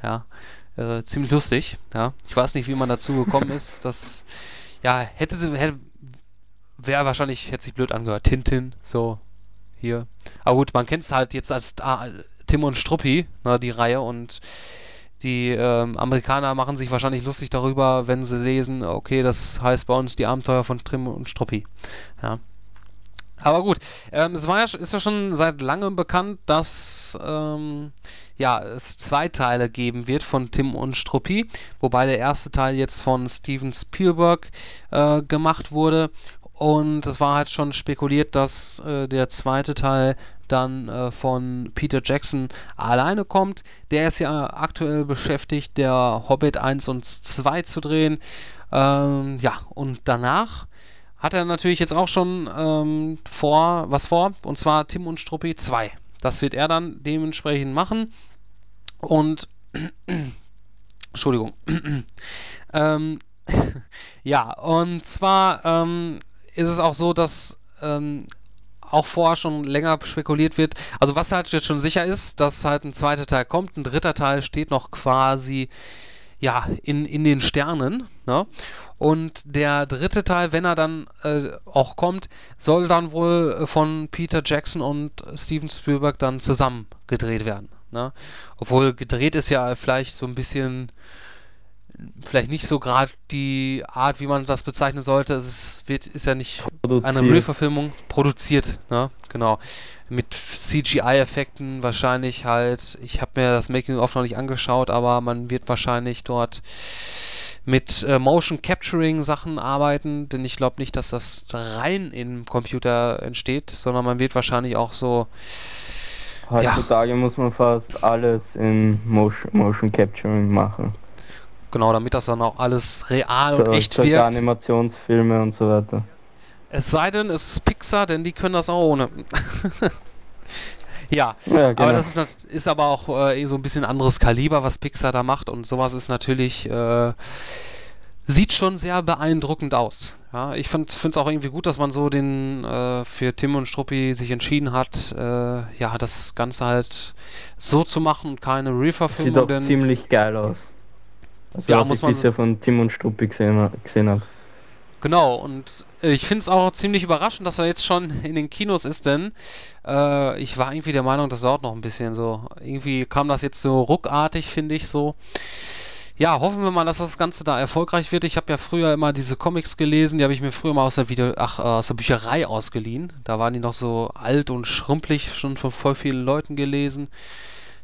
Ja, äh, ziemlich lustig. Ja, ich weiß nicht, wie man dazu gekommen ist. Das, ja, hätte sie, hätte, wäre wahrscheinlich, hätte sich blöd angehört. Tintin, so, hier. Aber gut, man kennt es halt jetzt als ah, Tim und Struppi, ne, die Reihe und die ähm, Amerikaner machen sich wahrscheinlich lustig darüber, wenn sie lesen, okay, das heißt bei uns die Abenteuer von Tim und Struppi. Ja. Aber gut, ähm, es war ja, ist ja schon seit langem bekannt, dass ähm, ja, es zwei Teile geben wird von Tim und Struppi, wobei der erste Teil jetzt von Steven Spielberg äh, gemacht wurde. Und es war halt schon spekuliert, dass äh, der zweite Teil dann äh, von Peter Jackson alleine kommt. Der ist ja aktuell beschäftigt, der Hobbit 1 und 2 zu drehen. Ähm, ja, und danach hat er natürlich jetzt auch schon ähm, vor, was vor, und zwar Tim und Struppi 2. Das wird er dann dementsprechend machen. Und Entschuldigung. ähm, ja, und zwar ähm, ist es auch so, dass ähm, auch vorher schon länger spekuliert wird. Also was halt jetzt schon sicher ist, dass halt ein zweiter Teil kommt, ein dritter Teil steht noch quasi ja in, in den Sternen. Ne? Und der dritte Teil, wenn er dann äh, auch kommt, soll dann wohl äh, von Peter Jackson und Steven Spielberg dann zusammen gedreht werden. Ne? Obwohl gedreht ist ja vielleicht so ein bisschen vielleicht nicht so gerade die Art, wie man das bezeichnen sollte. Es ist, wird, ist ja nicht eine Produziert. Real-Verfilmung produziert, ne? Genau. Mit CGI-Effekten wahrscheinlich halt. Ich habe mir das Making-of noch nicht angeschaut, aber man wird wahrscheinlich dort mit äh, Motion Capturing Sachen arbeiten, denn ich glaube nicht, dass das rein im Computer entsteht, sondern man wird wahrscheinlich auch so Heutzutage muss man fast alles in Motion, Motion Capturing machen. Genau, damit das dann auch alles real und So- echt wirkt. Animationsfilme und so weiter. Es sei denn, es ist Pixar, denn die können das auch ohne. ja, Ja, genau. Aber das ist, ist aber auch äh, eh so ein bisschen anderes Kaliber, was Pixar da macht und sowas ist natürlich, äh, sieht schon sehr beeindruckend aus. Ja, ich finde es auch irgendwie gut, dass man so den äh, für Tim und Struppi sich entschieden hat, äh, ja, das Ganze halt so zu machen und keine Sieht Real-Verfilmung, auch denn ziemlich geil aus. Also, Ja, muss ich man bisher von Tim und Struppi gesehen, gesehen habe. Genau, und ich finde es auch ziemlich überraschend, dass er jetzt schon in den Kinos ist, denn äh, ich war irgendwie der Meinung, das dauert noch ein bisschen so. Irgendwie kam das jetzt so ruckartig, finde ich so. Ja, hoffen wir mal, dass das Ganze da erfolgreich wird. Ich habe ja früher immer diese Comics gelesen, die habe ich mir früher mal aus der, Video ach, äh, aus der Bücherei ausgeliehen. Da waren die noch so alt und schrumpelig, schon von voll vielen Leuten gelesen.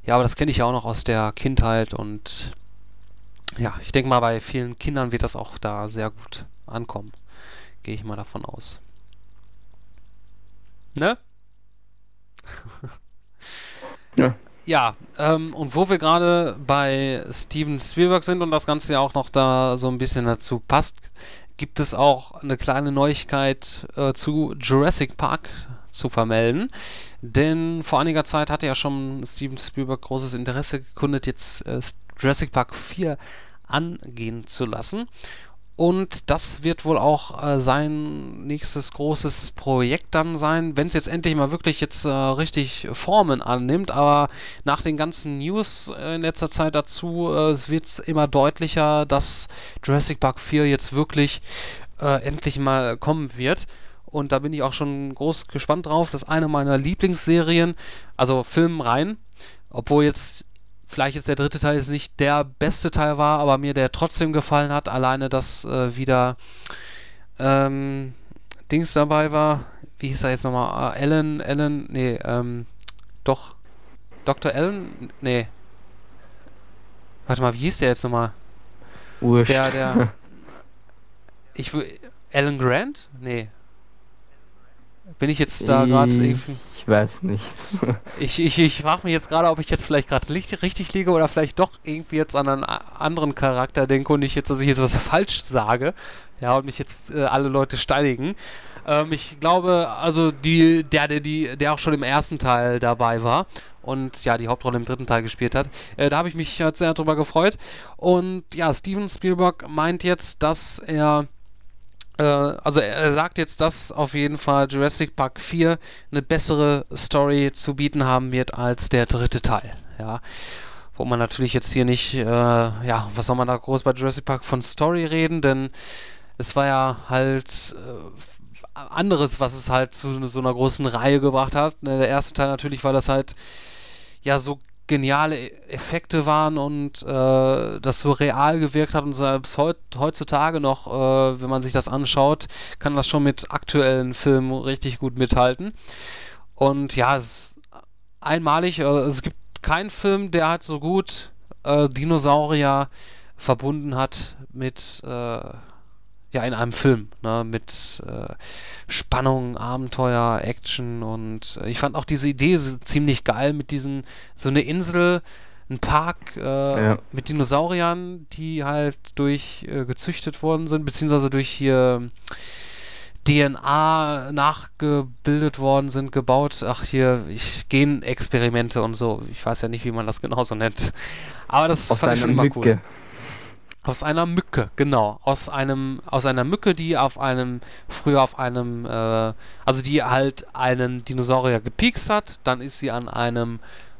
Ja, aber das kenne ich ja auch noch aus der Kindheit und ja, ich denke mal, bei vielen Kindern wird das auch da sehr gut ankommen. Gehe ich mal davon aus. Ne? Ja. Ja, ähm, und wo wir gerade bei Steven Spielberg sind und das Ganze ja auch noch da so ein bisschen dazu passt, gibt es auch eine kleine Neuigkeit äh, zu Jurassic Park zu vermelden. Denn vor einiger Zeit hatte ja schon Steven Spielberg großes Interesse gekundet, jetzt äh, Jurassic Park 4 angehen zu lassen. Und das wird wohl auch äh, sein nächstes großes Projekt dann sein, wenn es jetzt endlich mal wirklich jetzt äh, richtig Formen annimmt. Aber nach den ganzen News äh, in letzter Zeit dazu äh, wird es immer deutlicher, dass Jurassic Park 4 jetzt wirklich äh, endlich mal kommen wird. Und da bin ich auch schon groß gespannt drauf. Das ist eine meiner Lieblingsserien, also Filmreihen. Obwohl jetzt vielleicht jetzt der dritte Teil jetzt nicht der beste Teil war, aber mir der trotzdem gefallen hat. Alleine, dass äh, wieder ähm, Dings dabei war. Wie hieß er jetzt nochmal? Äh, Alan, Alan, nee, ähm, doch. Dr. Alan? Nee. Warte mal, wie hieß der jetzt nochmal? Wurscht. Der, der. Ich will. Alan Grant? Nee. Bin ich jetzt da gerade irgendwie. Ich weiß nicht. Ich, ich, ich frage mich jetzt gerade, ob ich jetzt vielleicht gerade richtig liege oder vielleicht doch irgendwie jetzt an einen anderen Charakter denke und nicht jetzt, dass ich jetzt was falsch sage. Ja, und mich jetzt äh, alle Leute steinigen. Ähm, ich glaube, also die, der, der, die, der auch schon im ersten Teil dabei war und ja, die Hauptrolle im dritten Teil gespielt hat, äh, da habe ich mich halt sehr drüber gefreut. Und ja, Steven Spielberg meint jetzt, dass er also er, sagt jetzt, dass auf jeden Fall Jurassic Park 4 eine bessere Story zu bieten haben wird als der dritte Teil. Ja. Wo man natürlich jetzt hier nicht, äh, ja, was soll man da groß bei Jurassic Park von Story reden, denn es war ja halt äh, anderes, was es halt zu so einer großen Reihe gebracht hat. Ne, der erste Teil natürlich, weil das halt ja so geniale E- Effekte waren und äh, das so real gewirkt hat und selbst heut, heutzutage noch, äh, wenn man sich das anschaut, kann das schon mit aktuellen Filmen richtig gut mithalten. Und ja, es ist einmalig, äh, es gibt keinen Film, der halt so gut äh, Dinosaurier verbunden hat mit äh, ja, in einem Film, ne, mit äh, Spannung, Abenteuer, Action und äh, ich fand auch diese Idee so ziemlich geil mit diesen, so eine Insel, ein Park äh, Ja. mit Dinosauriern, die halt durch äh, gezüchtet worden sind, beziehungsweise durch hier DNA nachgebildet worden sind, gebaut. Ach, hier, ich, Genexperimente und so. Ich weiß ja nicht, wie man das genauso nennt. Aber das Auf fand ich schon immer cool. Aus einer Mücke, genau. Aus einem, aus einer Mücke, die auf einem, früher auf einem, äh, also die halt einen Dinosaurier gepiekst hat, dann ist sie an einem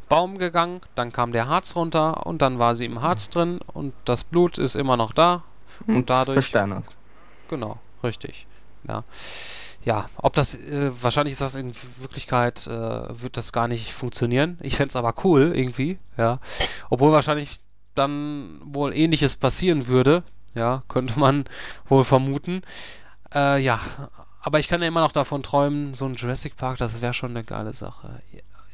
Baum gegangen, dann kam der Harz runter und dann war sie im Harz drin und das Blut ist immer noch da und dadurch, Versteinert. genau, richtig, ja. Ja, ob das, äh, wahrscheinlich ist das in Wirklichkeit, äh, wird das gar nicht funktionieren. Ich fände es aber cool, irgendwie, ja. Obwohl wahrscheinlich dann wohl ähnliches passieren würde, ja, könnte man wohl vermuten. Äh, ja, aber ich kann ja immer noch davon träumen, so ein Jurassic Park, das wäre schon eine geile Sache.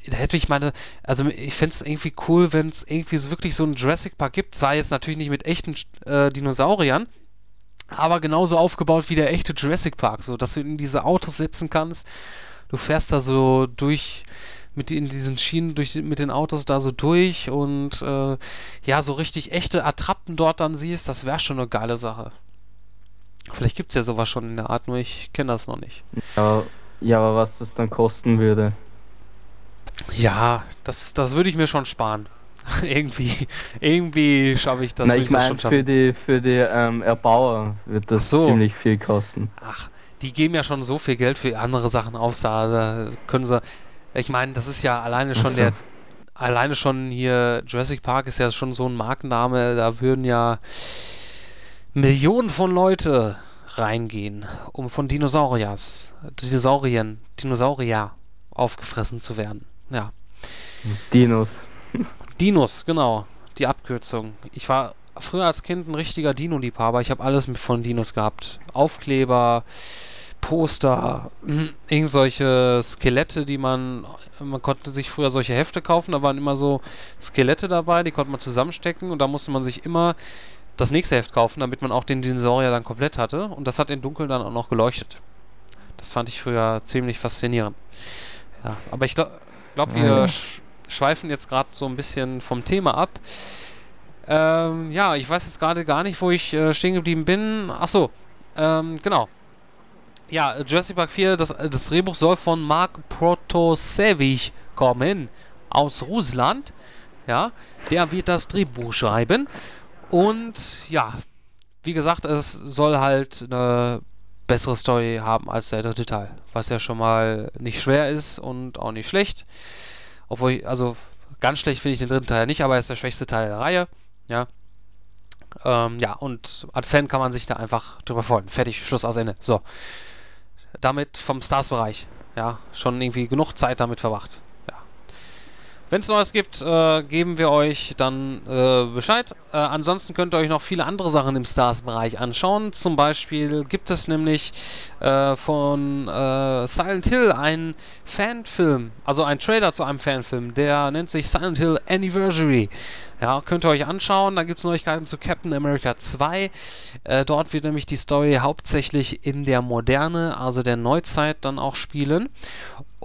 Da hätte ich meine, also ich fände es irgendwie cool, wenn es irgendwie so wirklich so einen Jurassic Park gibt. Zwar jetzt natürlich nicht mit echten äh, Dinosauriern, aber genauso aufgebaut wie der echte Jurassic Park, so dass du in diese Autos setzen kannst. Du fährst da so durch mit in diesen Schienen durch mit den Autos da so durch und äh, ja, so richtig echte Attrappen dort dann siehst, das wäre schon eine geile Sache. Vielleicht gibt es ja sowas schon in der Art, nur ich kenne das noch nicht. Ja, ja, aber was das dann kosten würde. Ja, das, das würde ich mir schon sparen. irgendwie, irgendwie schaffe ich das, Na, ich meine, für die, für die ähm, Erbauer wird das so. ziemlich viel kosten. Ach, die geben ja schon so viel Geld für andere Sachen aus, da, da können sie. Ich meine, das ist ja alleine schon der. Alleine schon hier, Jurassic Park ist ja schon so ein Markenname, da würden ja Millionen von Leute reingehen, um von Dinosauriers, Dinosaurien, Dinosaurier aufgefressen zu werden. Ja. Dinos. Dinos, genau. Die Abkürzung. Ich war früher als Kind ein richtiger Dino-Liebhaber. Ich habe alles von Dinos gehabt. Aufkleber, Poster, irgend solche Skelette, die man. Man konnte sich früher solche Hefte kaufen, da waren immer so Skelette dabei, die konnte man zusammenstecken und da musste man sich immer das nächste Heft kaufen, damit man auch den Dinosaurier dann komplett hatte. Und das hat im Dunkeln dann auch noch geleuchtet. Das fand ich früher ziemlich faszinierend. Ja, aber ich glaube, glaub, wir sch schweifen jetzt gerade so ein bisschen vom Thema ab. Ähm, ja, ich weiß jetzt gerade gar nicht, wo ich äh, stehen geblieben bin. Ach so, ähm, genau. Ja, Jurassic Park 4, das, das Drehbuch soll von Mark Protosevich kommen, aus Russland. Ja, der wird das Drehbuch schreiben. Und ja, wie gesagt, es soll halt eine bessere Story haben als der dritte Teil. Was ja schon mal nicht schwer ist und auch nicht schlecht. Obwohl, ich- also ganz schlecht finde ich den dritten Teil nicht, aber er ist der schwächste Teil der Reihe. Ja. Ähm, ja, und als Fan kann man sich da einfach drüber freuen. Fertig, Schluss aus Ende. So. Damit vom Stars-Bereich. Ja, schon irgendwie genug Zeit damit verbracht. Wenn es Neues gibt, äh, geben wir euch dann äh, Bescheid. Äh, ansonsten könnt ihr euch noch viele andere Sachen im Stars-Bereich anschauen. Zum Beispiel gibt es nämlich äh, von äh, Silent Hill einen Fanfilm, also einen Trailer zu einem Fanfilm, der nennt sich Silent Hill Anniversary. Ja, könnt ihr euch anschauen. Da gibt es Neuigkeiten zu Captain America 2. Äh, dort wird nämlich die Story hauptsächlich in der Moderne, also der Neuzeit, dann auch spielen.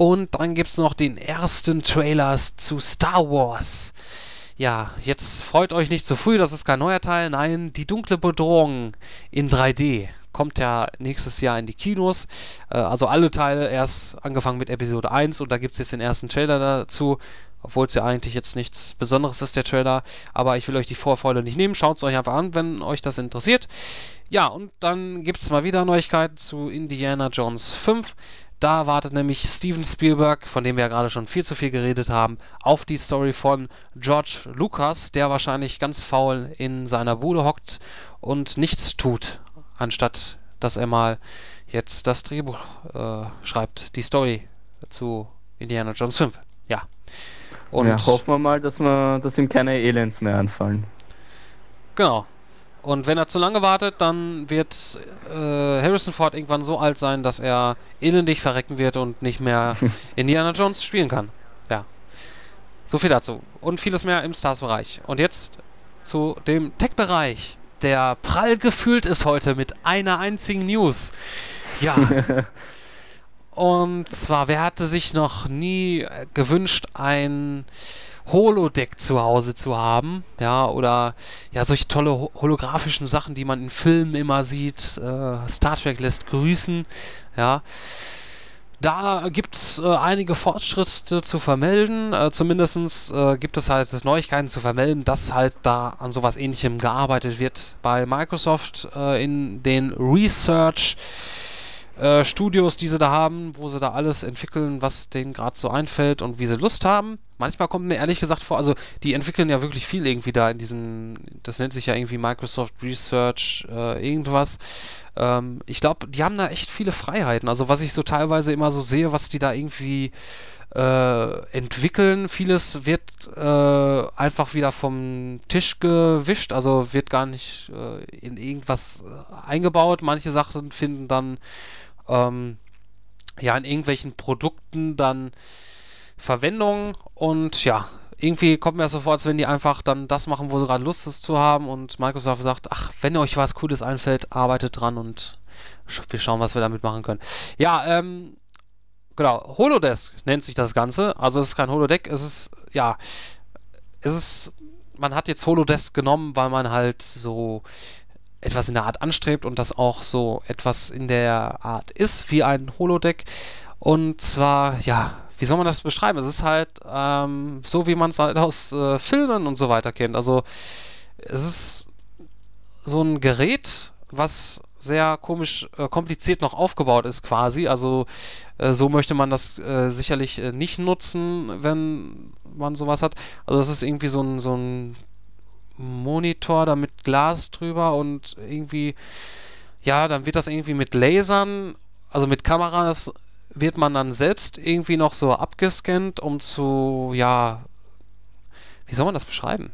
Und dann gibt es noch den ersten Trailer zu Star Wars. Ja, jetzt freut euch nicht zu früh, das ist kein neuer Teil. Nein, die dunkle Bedrohung in 3D kommt ja nächstes Jahr in die Kinos. Äh, also alle Teile, erst angefangen mit Episode 1 und da gibt es jetzt den ersten Trailer dazu. Obwohl es ja eigentlich jetzt nichts Besonderes ist, der Trailer. Aber ich will euch die Vorfreude nicht nehmen. Schaut es euch einfach an, wenn euch das interessiert. Ja, und dann gibt es mal wieder Neuigkeiten zu Indiana Jones 5. Da wartet nämlich Steven Spielberg, von dem wir ja gerade schon viel zu viel geredet haben, auf die Story von George Lucas, der wahrscheinlich ganz faul in seiner Bude hockt und nichts tut, anstatt dass er mal jetzt das Drehbuch äh, schreibt, die Story zu Indiana Jones 5. Ja. Und ja, hoffen wir mal, dass, wir, dass ihm keine Elends mehr anfallen. Genau. Und wenn er zu lange wartet, dann wird äh, Harrison Ford irgendwann so alt sein, dass er elendig verrecken wird und nicht mehr Indiana Jones spielen kann. Ja. So viel dazu. Und vieles mehr im Stars-Bereich. Und jetzt zu dem Tech-Bereich, der prall gefühlt ist heute mit einer einzigen News. Ja. und zwar, wer hatte sich noch nie gewünscht, ein Holodeck zu Hause zu haben, ja, oder ja, solche tolle ho holographischen Sachen, die man in Filmen immer sieht. Äh, Star Trek lässt grüßen, ja. Da gibt es äh, einige Fortschritte zu vermelden. Äh, Zumindest äh, gibt es halt Neuigkeiten zu vermelden, dass halt da an sowas ähnlichem gearbeitet wird bei Microsoft äh, in den Research äh, Studios, die sie da haben, wo sie da alles entwickeln, was denen gerade so einfällt und wie sie Lust haben. Manchmal kommt mir ehrlich gesagt vor, also die entwickeln ja wirklich viel irgendwie da in diesen, das nennt sich ja irgendwie Microsoft Research äh, irgendwas. Ähm, ich glaube, die haben da echt viele Freiheiten. Also was ich so teilweise immer so sehe, was die da irgendwie äh, entwickeln. Vieles wird äh, einfach wieder vom Tisch gewischt, also wird gar nicht äh, in irgendwas äh, eingebaut. Manche Sachen finden dann ähm, ja in irgendwelchen Produkten dann Verwendung und ja, irgendwie kommt mir das so vor, als wenn die einfach dann das machen, wo sie gerade Lust ist zu haben und Microsoft sagt, ach, wenn euch was Cooles einfällt, arbeitet dran und wir schauen, was wir damit machen können. Ja, ähm, genau, Holodesk nennt sich das Ganze. Also es ist kein Holodeck, es ist, ja, es ist, man hat jetzt Holodesk genommen, weil man halt so etwas in der Art anstrebt und das auch so etwas in der Art ist wie ein Holodeck. Und zwar, ja, wie soll man das beschreiben? Es ist halt ähm, so, wie man es halt aus äh, Filmen und so weiter kennt. Also es ist so ein Gerät, was sehr komisch, äh, kompliziert noch aufgebaut ist quasi. Also äh, so möchte man das äh, sicherlich äh, nicht nutzen, wenn man sowas hat. Also es ist irgendwie so ein, so ein Monitor da mit Glas drüber und irgendwie, ja, dann wird das irgendwie mit Lasern, also mit Kameras wird man dann selbst irgendwie noch so abgescannt, um zu, ja, wie soll man das beschreiben?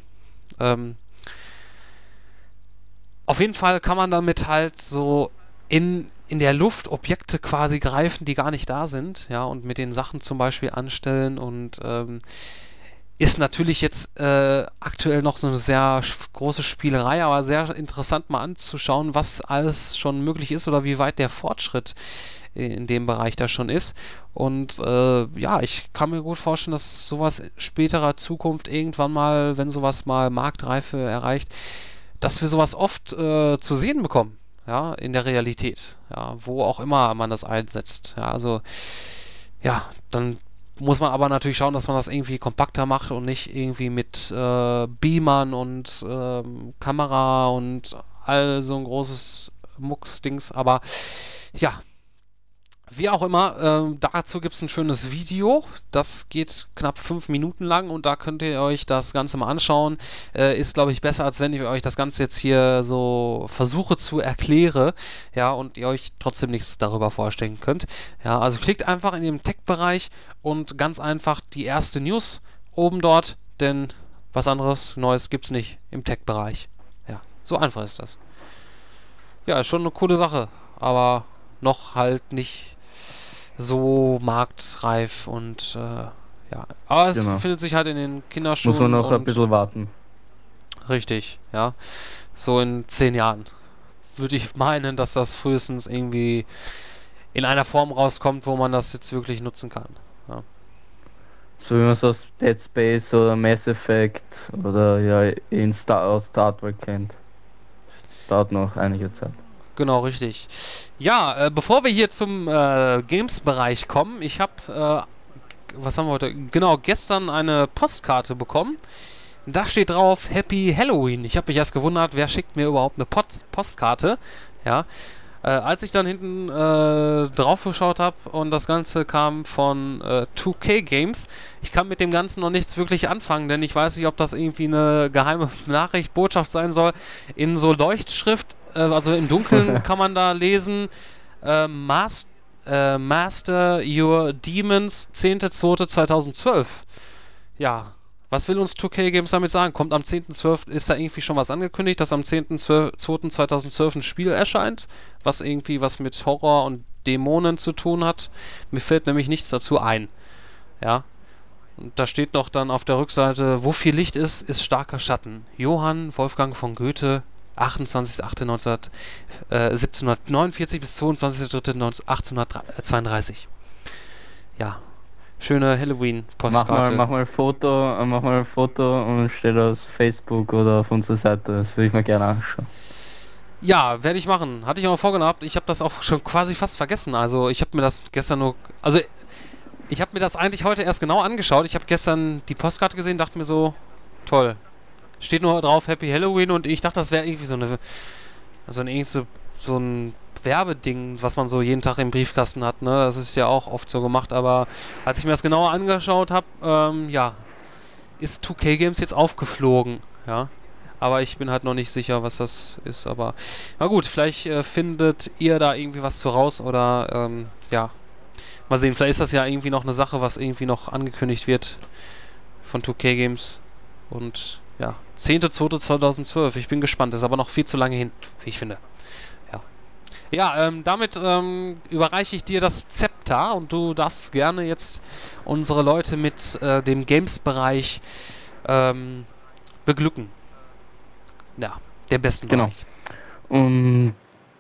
Ähm, auf jeden Fall kann man damit halt so in, in der Luft Objekte quasi greifen, die gar nicht da sind, ja, und mit den Sachen zum Beispiel anstellen und ähm, ist natürlich jetzt äh, aktuell noch so eine sehr große Spielerei, aber sehr interessant mal anzuschauen, was alles schon möglich ist oder wie weit der Fortschritt in dem Bereich da schon ist. Und äh, ja, ich kann mir gut vorstellen, dass sowas späterer Zukunft irgendwann mal, wenn sowas mal Marktreife erreicht, dass wir sowas oft äh, zu sehen bekommen, ja, in der Realität, ja, wo auch immer man das einsetzt. Ja, also ja, dann muss man aber natürlich schauen, dass man das irgendwie kompakter macht und nicht irgendwie mit äh, Beamern und ähm, Kamera und all so ein großes Mucksdings. Aber ja, wie auch immer, äh, dazu gibt es ein schönes Video. Das geht knapp fünf Minuten lang und da könnt ihr euch das Ganze mal anschauen. Äh, ist, glaube ich, besser, als wenn ich euch das Ganze jetzt hier so versuche zu erklären. Ja, und ihr euch trotzdem nichts darüber vorstellen könnt. Ja, also klickt einfach in den Tech-Bereich und ganz einfach die erste News oben dort, denn was anderes Neues gibt's nicht im Tech-Bereich. Ja, so einfach ist das. Ja, ist schon eine coole Sache, aber noch halt nicht so marktreif und äh, ja. Aber es Genau. findet sich halt in den Kinderschuhen. Muss man noch ein bisschen warten. Richtig, ja. So in zehn Jahren würde ich meinen, dass das frühestens irgendwie in einer Form rauskommt, wo man das jetzt wirklich nutzen kann. So wie man es aus Dead Space oder Mass Effect oder ja in Star aus Star Trek kennt. Dauert noch einige Zeit. Genau, richtig. Ja, äh, bevor wir hier zum äh, Games-Bereich kommen, ich habe, äh, was haben wir heute? Genau, gestern eine Postkarte bekommen. Da steht drauf Happy Halloween. Ich habe mich erst gewundert, wer schickt mir überhaupt eine Pot Postkarte? Ja. Äh, als ich dann hinten äh, drauf geschaut habe und das Ganze kam von äh, 2K Games, ich kann mit dem Ganzen noch nichts wirklich anfangen, denn ich weiß nicht, ob das irgendwie eine geheime Nachricht, Botschaft sein soll. In so Leuchtschrift, äh, also im Dunkeln kann man da lesen, äh, Mas äh, Master Your Demons 10.2.2012. Ja, was will uns 2K Games damit sagen? Kommt am 10.12. ist da irgendwie schon was angekündigt, dass am 10.2.2012 ein Spiel erscheint, was irgendwie was mit Horror und Dämonen zu tun hat? Mir fällt nämlich nichts dazu ein. Ja. Und da steht noch dann auf der Rückseite, wo viel Licht ist, ist starker Schatten. Johann Wolfgang von Goethe, 28.08.1749 bis 22.03.1832. Ja, schöne Halloween-Postkarte. Mach mal, mach mal ein Foto, äh, mach mal ein Foto und stell das auf Facebook oder auf unsere Seite. Das würde ich mir gerne anschauen. Ja, werde ich machen. Hatte ich auch noch vorgehabt. Ich habe das auch schon quasi fast vergessen. Also ich habe mir das gestern nur... Also ich habe mir das eigentlich heute erst genau angeschaut. Ich habe gestern die Postkarte gesehen, dachte mir so, toll. Steht nur drauf Happy Halloween und ich dachte, das wäre irgendwie so eine... So ein, so, so ein Werbeding, was man so jeden Tag im Briefkasten hat. Ne? Das ist ja auch oft so gemacht. Aber als ich mir das genauer angeschaut habe, ähm, ja, ist 2K Games jetzt aufgeflogen. Ja. Aber ich bin halt noch nicht sicher, was das ist. Aber na gut, vielleicht äh, findet ihr da irgendwie was zu raus oder ähm, ja. Mal sehen, vielleicht ist das ja irgendwie noch eine Sache, was irgendwie noch angekündigt wird von 2K Games. Und ja, 10.2.2012. Ich bin gespannt. Ist aber noch viel zu lange hin, wie ich finde. Ja. Ja, ähm, damit ähm, überreiche ich dir das Zepter und du darfst gerne jetzt unsere Leute mit äh, dem Games-Bereich ähm, beglücken. Ja, dem besten Genau. Bereich. Und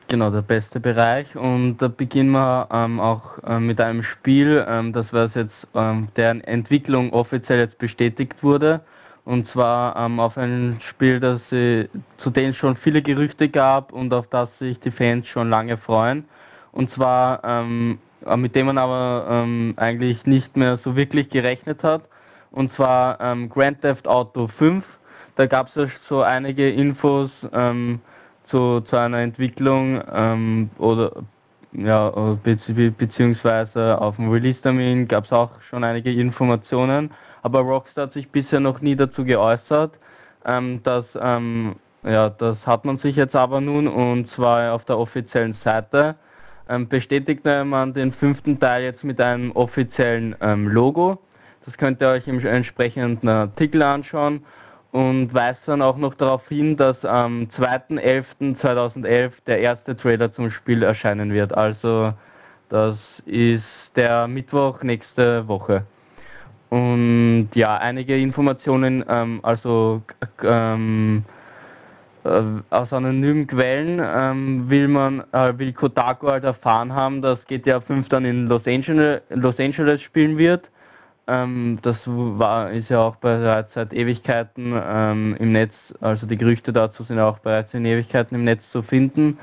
genau, der beste Bereich. Und da beginnen wir ähm, auch ähm, mit einem Spiel, ähm, das was jetzt, ähm, deren Entwicklung offiziell jetzt bestätigt wurde. Und zwar ähm, auf ein Spiel, das äh, zu dem es schon viele Gerüchte gab und auf das sich die Fans schon lange freuen. Und zwar ähm, äh, mit dem man aber ähm, eigentlich nicht mehr so wirklich gerechnet hat. Und zwar ähm, Grand Theft Auto 5. Da gab es ja so einige Infos ähm, zu, zu einer Entwicklung ähm, oder ja, äh, bezieh beziehungsweise auf dem Release-Termin gab es auch schon einige Informationen, aber Rockstar hat sich bisher noch nie dazu geäußert. Ähm, das, ähm, ja, das hat man sich jetzt aber nun und zwar auf der offiziellen Seite. Ähm, bestätigte man den fünften Teil jetzt mit einem offiziellen ähm, Logo. Das könnt ihr euch im entsprechenden Artikel anschauen und weist dann auch noch darauf hin, dass am 2.11.2011 der erste Trailer zum Spiel erscheinen wird. Also das ist der Mittwoch nächste Woche. Und ja, einige Informationen, ähm, also ähm, äh, aus anonymen Quellen ähm, will man, äh, will Kotaku halt erfahren haben, dass GTA 5 dann in Los Angeles, Los Angeles spielen wird. Ähm, das war, ist ja auch bereits seit Ewigkeiten ähm, im Netz, also die Gerüchte dazu sind auch bereits in Ewigkeiten im Netz zu finden.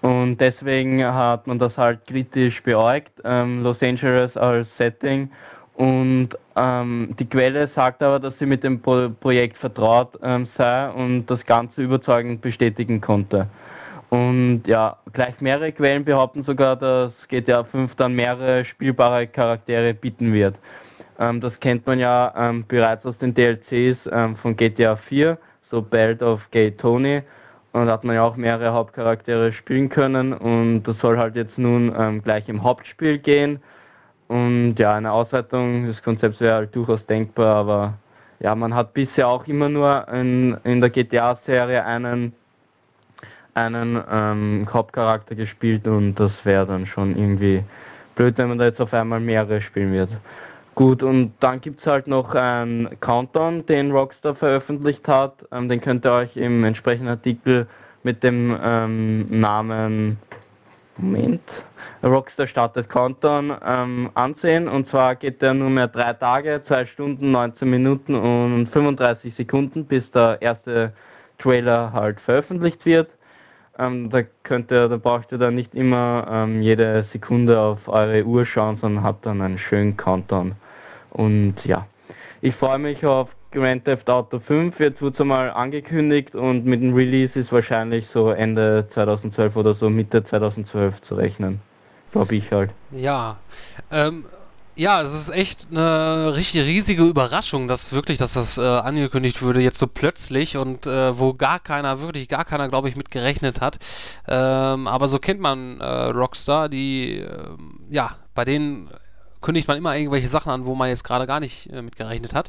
Und deswegen hat man das halt kritisch beäugt, ähm, Los Angeles als Setting. Und ähm, die Quelle sagt aber, dass sie mit dem Pro Projekt vertraut ähm, sei und das Ganze überzeugend bestätigen konnte. Und ja, gleich mehrere Quellen behaupten sogar, dass GTA 5 dann mehrere spielbare Charaktere bieten wird. Ähm, das kennt man ja ähm, bereits aus den DLCs ähm, von GTA 4, so Belt of Gay Tony. Und da hat man ja auch mehrere Hauptcharaktere spielen können und das soll halt jetzt nun ähm, gleich im Hauptspiel gehen. Und ja, eine Ausweitung des Konzepts wäre halt durchaus denkbar, aber ja, man hat bisher auch immer nur in, in der GTA-Serie einen einen ähm, Hauptcharakter gespielt und das wäre dann schon irgendwie blöd, wenn man da jetzt auf einmal mehrere spielen wird. Gut, und dann gibt es halt noch einen Countdown, den Rockstar veröffentlicht hat. Ähm, den könnt ihr euch im entsprechenden Artikel mit dem ähm, Namen Moment, Rockstar startet Countdown ähm, ansehen. Und zwar geht der nur mehr drei Tage, zwei Stunden, 19 Minuten und 35 Sekunden, bis der erste Trailer halt veröffentlicht wird. Ähm, da könnt ihr, da braucht ihr dann nicht immer ähm, jede Sekunde auf eure Uhr schauen, sondern habt dann einen schönen Countdown. Und ja, ich freue mich auf Grand Theft Auto 5. Jetzt wird es einmal angekündigt und mit dem Release ist wahrscheinlich so Ende 2012 oder so Mitte 2012 zu rechnen. Glaube ich halt. Ja, ähm, ja, es ist echt eine richtig riesige Überraschung, dass wirklich, dass das äh, angekündigt wurde, jetzt so plötzlich und äh, wo gar keiner, wirklich gar keiner, glaube ich, mit gerechnet hat. Ähm, aber so kennt man äh, Rockstar, die, ähm, ja, bei denen kündigt man immer irgendwelche Sachen an, wo man jetzt gerade gar nicht äh, mit gerechnet hat.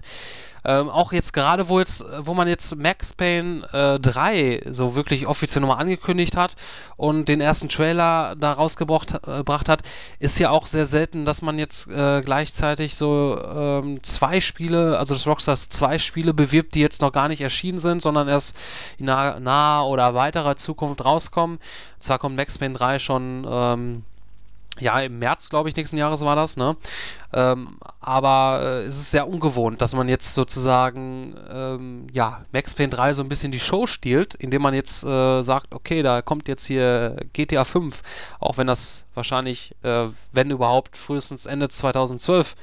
Ähm, auch jetzt gerade, wo jetzt, wo man jetzt Max Payne äh, 3 so wirklich offiziell nochmal angekündigt hat und den ersten Trailer da rausgebracht äh, hat, ist ja auch sehr selten, dass man jetzt äh, gleichzeitig so ähm, zwei Spiele, also das Rockstars zwei Spiele bewirbt, die jetzt noch gar nicht erschienen sind, sondern erst in naher, oder weiterer Zukunft rauskommen. Zwar kommt Max Payne 3 schon ähm, ja, im März, glaube ich, nächsten Jahres war das, ne? Ähm, aber äh, es ist sehr ungewohnt, dass man jetzt sozusagen, ähm, ja, Max Payne 3 so ein bisschen die Show stiehlt, indem man jetzt äh, sagt, okay, da kommt jetzt hier GTA 5, auch wenn das wahrscheinlich, äh, wenn überhaupt, frühestens Ende 2012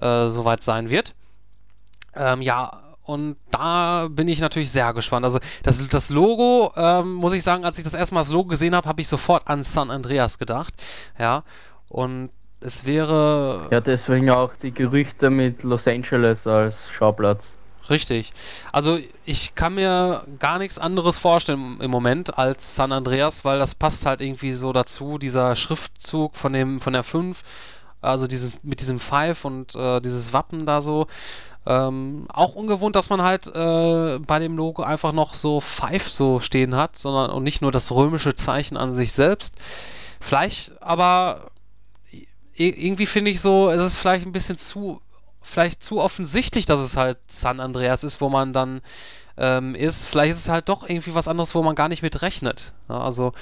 äh, soweit sein wird. Ähm, ja, und da bin ich natürlich sehr gespannt. Also das, das Logo, ähm, muss ich sagen, als ich das erste Mal das Logo gesehen habe, habe ich sofort an San Andreas gedacht. Ja. Und es wäre. Ja, deswegen auch die Gerüchte mit Los Angeles als Schauplatz. Richtig. Also ich kann mir gar nichts anderes vorstellen im Moment als San Andreas, weil das passt halt irgendwie so dazu, dieser Schriftzug von dem von der 5, also diesen, mit diesem Five und äh, dieses Wappen da so. Ähm, auch ungewohnt, dass man halt äh, bei dem Logo einfach noch so Five so stehen hat, sondern und nicht nur das römische Zeichen an sich selbst. Vielleicht, aber irgendwie finde ich so, es ist vielleicht ein bisschen zu, vielleicht zu offensichtlich, dass es halt San Andreas ist, wo man dann ähm, ist. Vielleicht ist es halt doch irgendwie was anderes, wo man gar nicht mit rechnet. Ja, also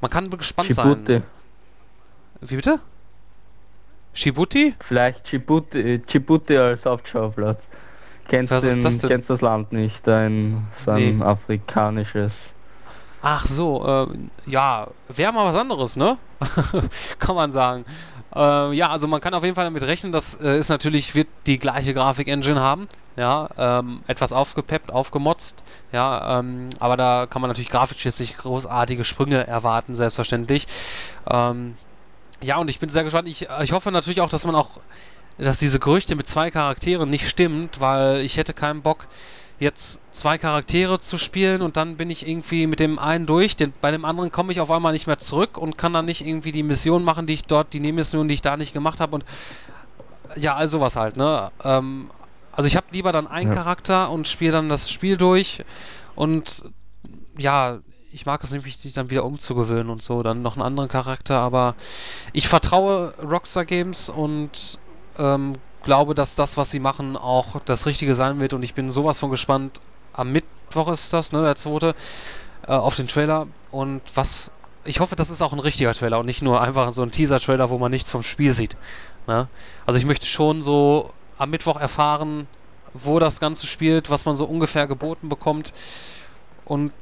man kann gespannt Chibute. sein. Wie bitte? Djibouti? Vielleicht Djibouti, Djibouti als Hauptschauplatz. Kennst, Was den, das kennst das Land nicht, ein, ein nee. afrikanisches. Ach so, äh, ja, wäre mal was anderes, ne? kann man sagen. Äh, ja, also man kann auf jeden Fall damit rechnen, dass äh, es natürlich wird die gleiche Grafik-Engine haben. Ja, ähm, etwas aufgepeppt, aufgemotzt. Ja, ähm, aber da kann man natürlich grafisch jetzt nicht großartige Sprünge erwarten, selbstverständlich. Ähm, ja, und ich bin sehr gespannt. Ich, ich hoffe natürlich auch, dass man auch, dass diese Gerüchte mit zwei Charakteren nicht stimmt, weil ich hätte keinen Bock, jetzt zwei Charaktere zu spielen und dann bin ich irgendwie mit dem einen durch, den, bei dem anderen komme ich auf einmal nicht mehr zurück und kann dann nicht irgendwie die Mission machen, die ich dort, die Nebenmission, die ich da nicht gemacht habe und ja, all sowas halt, ne? Ähm, also ich habe lieber dann einen ja. Charakter und spiele dann das Spiel durch und ja, ich mag es nämlich, sich dann wieder umzugewöhnen und so, dann noch einen anderen Charakter, aber ich vertraue Rockstar Games und ähm, glaube, dass das, was sie machen, auch das Richtige sein wird und ich bin sowas von gespannt. Am Mittwoch ist das, ne, der zweite, äh, auf den Trailer und was, ich hoffe, das ist auch ein richtiger Trailer und nicht nur einfach so ein Teaser-Trailer, wo man nichts vom Spiel sieht. Ne? Also ich möchte schon so am Mittwoch erfahren, wo das Ganze spielt, was man so ungefähr geboten bekommt und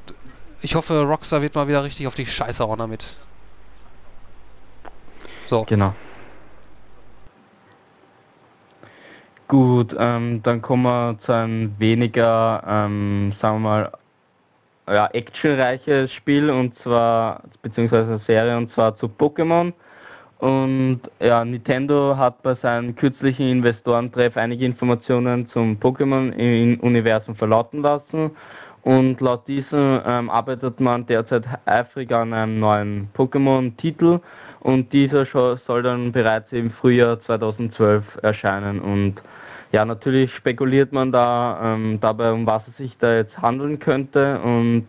ich hoffe, Rockstar wird mal wieder richtig auf die Scheiße hauen damit. So. Genau. Gut, ähm, dann kommen wir zu einem weniger, ähm, sagen wir mal, ja, actionreiches Spiel und zwar, beziehungsweise Serie und zwar zu Pokémon. Und ja, Nintendo hat bei seinem kürzlichen Investorentreff einige Informationen zum Pokémon-Universum verlauten lassen und laut diesem ähm, arbeitet man derzeit eifrig an einem neuen Pokémon-Titel. Und dieser soll dann bereits im Frühjahr 2012 erscheinen. Und ja, natürlich spekuliert man da ähm, dabei, um was es sich da jetzt handeln könnte. Und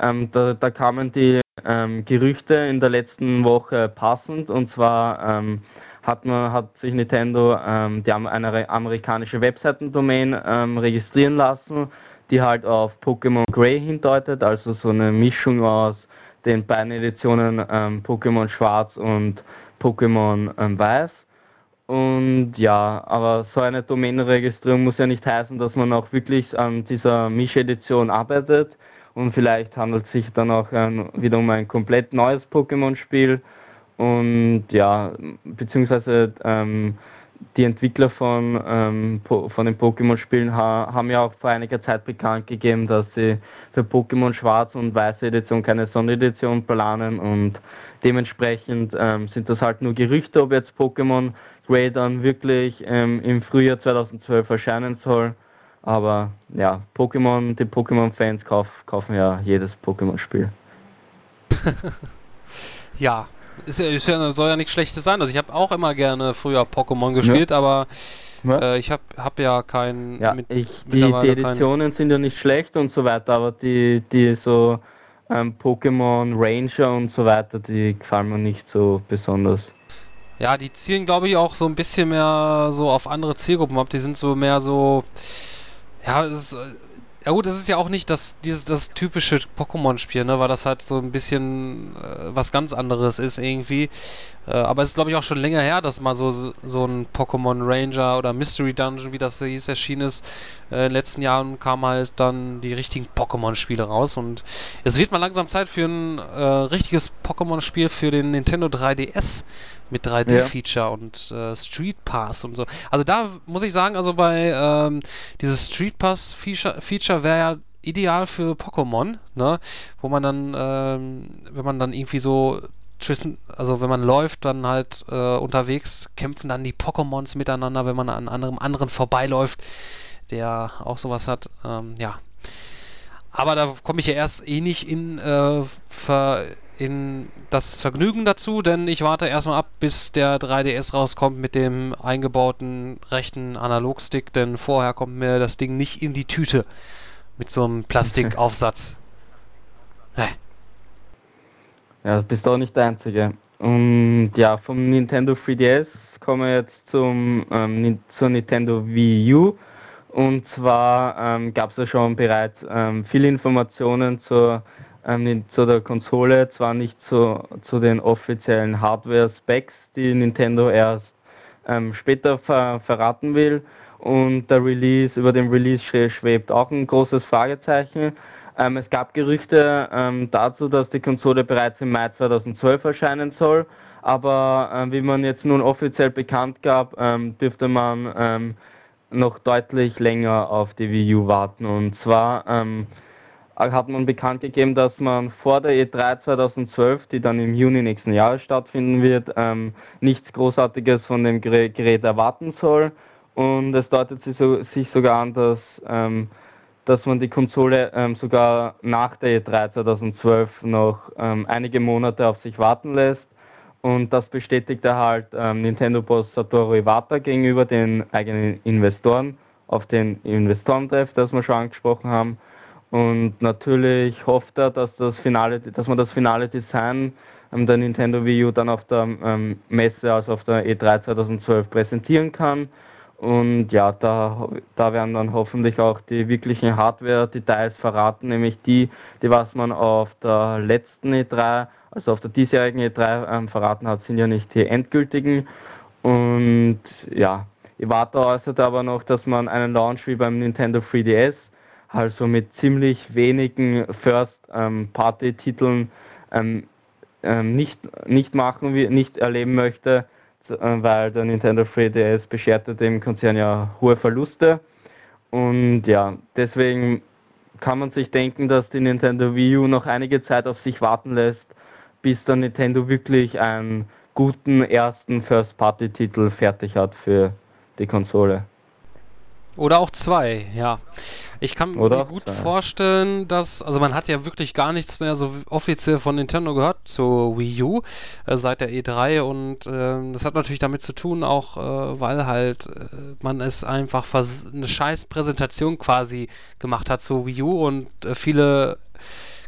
ähm, da, da, kamen die ähm, Gerüchte in der letzten Woche passend. Und zwar ähm, hat, man, hat sich Nintendo ähm, die eine amerikanische Webseitendomain ähm, registrieren lassen, die halt auf Pokémon Grey hindeutet, also so eine Mischung aus den beiden Editionen Pokémon Schwarz und Pokémon Weiß. Und ja, aber so eine Domänenregistrierung muss ja nicht heißen, dass man auch wirklich an dieser Misch-Edition arbeitet. Und vielleicht handelt es sich dann auch ein, wieder um ein komplett neues Pokémon-Spiel. Und ja, beziehungsweise ähm, die Entwickler von, ähm, von den Pokémon-Spielen ha haben ja auch vor einiger Zeit bekannt gegeben, dass sie für Pokémon Schwarz und Weiße Edition keine Sonderedition planen und dementsprechend ähm, sind das halt nur Gerüchte, ob jetzt Pokémon Grey dann wirklich ähm, im Frühjahr 2012 erscheinen soll. Aber ja, Pokémon, die Pokémon-Fans kauf, kaufen ja jedes Pokémon-Spiel. ja, ist ja, ist ja, soll ja nichts Schlechtes sein. Also ich habe auch immer gerne früher Pokémon gespielt, ja. aber äh, ich habe hab ja kein... Ja, mit, ich, die, die, Editionen kein sind ja nicht schlecht und so weiter, aber die, die so ähm, Pokémon Ranger und so weiter, die gefallen mir nicht so besonders. Ja, die zielen, glaube ich, auch so ein bisschen mehr so auf andere Zielgruppen ab. Die sind so mehr so... Ja, es ist ja gut, es ist ja auch nicht das, dieses, das typische Pokémon-Spiel, ne, weil das halt so ein bisschen äh, was ganz anderes ist irgendwie. Äh, aber es ist glaube ich auch schon länger her, dass mal so, so ein Pokémon Ranger oder Mystery Dungeon, wie das hieß, erschienen ist. Äh, in den letzten Jahren kamen halt dann die richtigen Pokémon-Spiele raus und es wird mal langsam Zeit für ein äh, richtiges Pokémon-Spiel für den Nintendo 3DS mit 3D-Feature ja. und äh, Street Pass und so. Also da muss ich sagen, also bei ähm, dieses Street Pass-Feature Feature wäre ja ideal für Pokémon, ne? Wo man dann, ähm, wenn man dann irgendwie so also wenn man läuft, dann halt äh, unterwegs kämpfen dann die Pokémons miteinander, wenn man an einem anderen vorbeiläuft, der auch sowas hat. Ähm, ja. Aber da komme ich ja erst eh nicht in äh, ver in das Vergnügen dazu, denn ich warte erstmal ab, bis der 3DS rauskommt mit dem eingebauten rechten Analogstick, denn vorher kommt mir das Ding nicht in die Tüte mit so einem Plastikaufsatz. hey. Ja, das bist auch nicht der Einzige. Und ja, vom Nintendo 3DS kommen wir jetzt zum, ähm, zur Nintendo Wii U. Und zwar ähm, gab es ja schon bereits ähm, viele Informationen zur ähm, zu der Konsole, zwar nicht zu, zu den offiziellen Hardware-Specs, die Nintendo erst ähm, später ver verraten will. Und der Release, über den Release schwebt auch ein großes Fragezeichen. Ähm, es gab Gerüchte ähm, dazu, dass die Konsole bereits im Mai 2012 erscheinen soll, aber äh, wie man jetzt nun offiziell bekannt gab, ähm, dürfte man ähm, noch deutlich länger auf die Wii U warten. Und zwar ähm, hat man bekannt gegeben, dass man vor der E3 2012, die dann im Juni nächsten Jahres stattfinden wird, ähm, nichts Großartiges von dem Gerät erwarten soll. Und es deutet sich, so, sich sogar an, dass, ähm, dass man die Konsole ähm, sogar nach der E3 2012 noch ähm, einige Monate auf sich warten lässt. Und das bestätigte halt ähm, Nintendo-Boss Satoru Iwata gegenüber den eigenen Investoren auf den Investorentreff, das wir schon angesprochen haben. Und natürlich hofft er, dass das finale, dass man das finale Design ähm, der Nintendo Wii U dann auf der ähm, Messe, also auf der E3 2012 präsentieren kann. Und ja, da, da werden dann hoffentlich auch die wirklichen Hardware-Details verraten, nämlich die, die was man auf der letzten E3, also auf der diesjährigen E3 ähm, verraten hat, sind ja nicht die endgültigen. Und ja, Iwata äußerte aber noch, dass man einen Launch wie beim Nintendo 3DS also mit ziemlich wenigen First-Party-Titeln ähm, ähm, nicht, nicht machen, nicht erleben möchte, äh, weil der Nintendo 3DS bescherte dem Konzern ja hohe Verluste. Und ja, deswegen kann man sich denken, dass die Nintendo Wii U noch einige Zeit auf sich warten lässt, bis der Nintendo wirklich einen guten ersten First-Party-Titel fertig hat für die Konsole. Oder auch zwei, ja. Ich kann Oder mir gut zwei. vorstellen, dass, also man hat ja wirklich gar nichts mehr so offiziell von Nintendo gehört zur Wii U äh, seit der E3 und ähm, das hat natürlich damit zu tun, auch äh, weil halt äh, man es einfach eine scheiß Präsentation quasi gemacht hat zur Wii U und äh, viele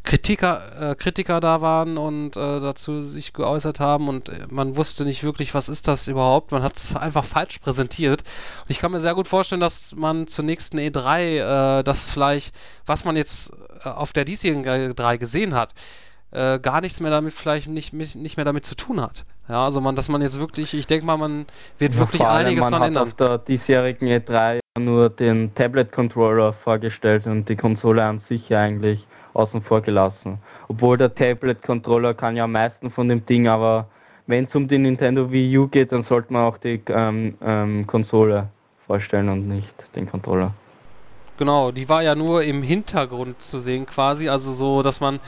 Kritiker, äh, Kritiker da waren und äh, dazu sich geäußert haben und äh, man wusste nicht wirklich, was ist das überhaupt. Man hat es einfach falsch präsentiert. Und ich kann mir sehr gut vorstellen, dass man zur nächsten E3 äh, das vielleicht, was man jetzt äh, auf der diesjährigen E3 gesehen hat, äh, gar nichts mehr damit, vielleicht nicht, nicht mehr damit zu tun hat. Ja, also man, dass man jetzt wirklich, ich denke mal, man wird Ja, wirklich einiges hat ändern. auf der diesjährigen E3 nur den Tablet-Controller vorgestellt und die Konsole an sich eigentlich außen vor gelassen. Obwohl der Tablet-Controller kann ja am meisten von dem Ding, aber wenn es um die Nintendo Wii U geht, dann sollte man auch die ähm, ähm, Konsole vorstellen und nicht den Controller. Genau, die war ja nur im Hintergrund zu sehen quasi, also so, dass man,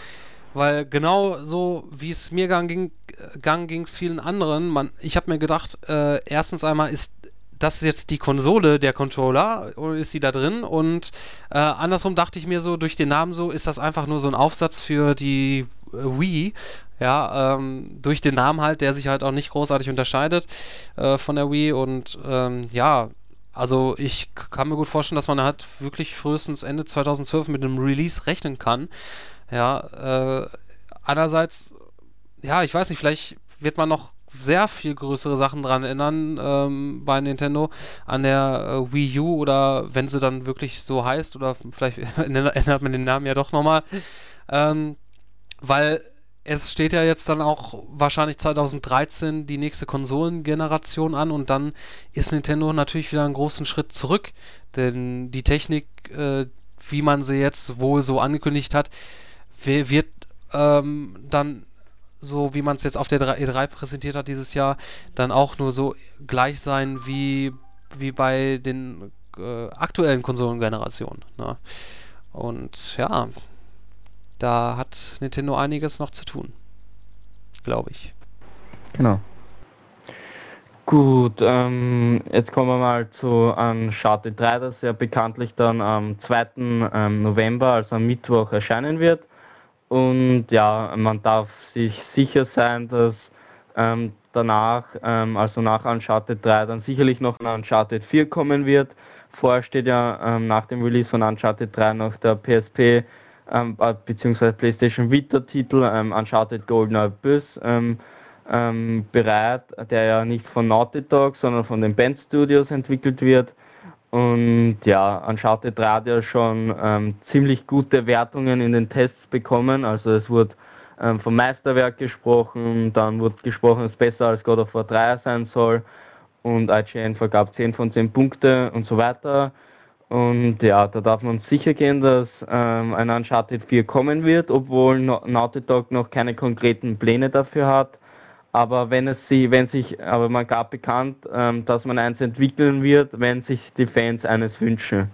weil genau so, wie es mir gang ging, ging es vielen anderen, man, ich habe mir gedacht, äh, erstens einmal ist das jetzt die Konsole, der Controller, oder ist sie da drin? Und äh, andersrum dachte ich mir so, durch den Namen so, ist das einfach nur so ein Aufsatz für die äh, Wii. Ja, ähm, durch den Namen halt, der sich halt auch nicht großartig unterscheidet äh, von der Wii. Und ähm, ja, also ich kann mir gut vorstellen, dass man halt wirklich frühestens Ende 2012 mit einem Release rechnen kann. Ja, äh, andererseits, ja, ich weiß nicht, vielleicht wird man noch sehr viel größere Sachen dran ändern ähm, bei Nintendo an der äh, Wii U oder wenn sie dann wirklich so heißt oder vielleicht ändert man den Namen ja doch nochmal. Ähm, weil es steht ja jetzt dann auch wahrscheinlich 2013 die nächste Konsolengeneration an und dann ist Nintendo natürlich wieder einen großen Schritt zurück. Denn die Technik, äh, wie man sie jetzt wohl so angekündigt hat, wi- wird ähm, dann so, wie man es jetzt auf der 3 E3 präsentiert hat dieses Jahr, dann auch nur so gleich sein wie, wie bei den äh, aktuellen Konsolengenerationen. Ne? Und ja, da hat Nintendo einiges noch zu tun. Glaube ich. Genau. Gut, ähm, jetzt kommen wir mal zu Uncharted 3, das ja bekanntlich dann am 2. Ähm, November, also am Mittwoch, erscheinen wird. Und ja, man darf sich sicher sein, dass ähm, danach, ähm, also nach Uncharted 3, dann sicherlich noch ein Uncharted 4 kommen wird. Vorher steht ja ähm, nach dem Release von Uncharted 3 noch der PSP ähm, äh, bzw. PlayStation Vita Titel ähm, Uncharted Golden Abyss ähm, ähm, bereit, der ja nicht von Naughty Dog, sondern von den Band Studios entwickelt wird. Und ja, Uncharted 3 hat ja schon ähm, ziemlich gute Wertungen in den Tests bekommen. Also es wurde ähm, vom Meisterwerk gesprochen, dann wurde gesprochen, dass es besser als God of War 3 sein soll. Und IGN vergab 10 von 10 Punkte und so weiter. Und ja, da darf man sicher gehen, dass ähm, ein Uncharted 4 kommen wird, obwohl Naughty Dog noch keine konkreten Pläne dafür hat. Aber wenn es sie, wenn sich, aber man gab bekannt, ähm, dass man eins entwickeln wird, wenn sich die Fans eines wünschen.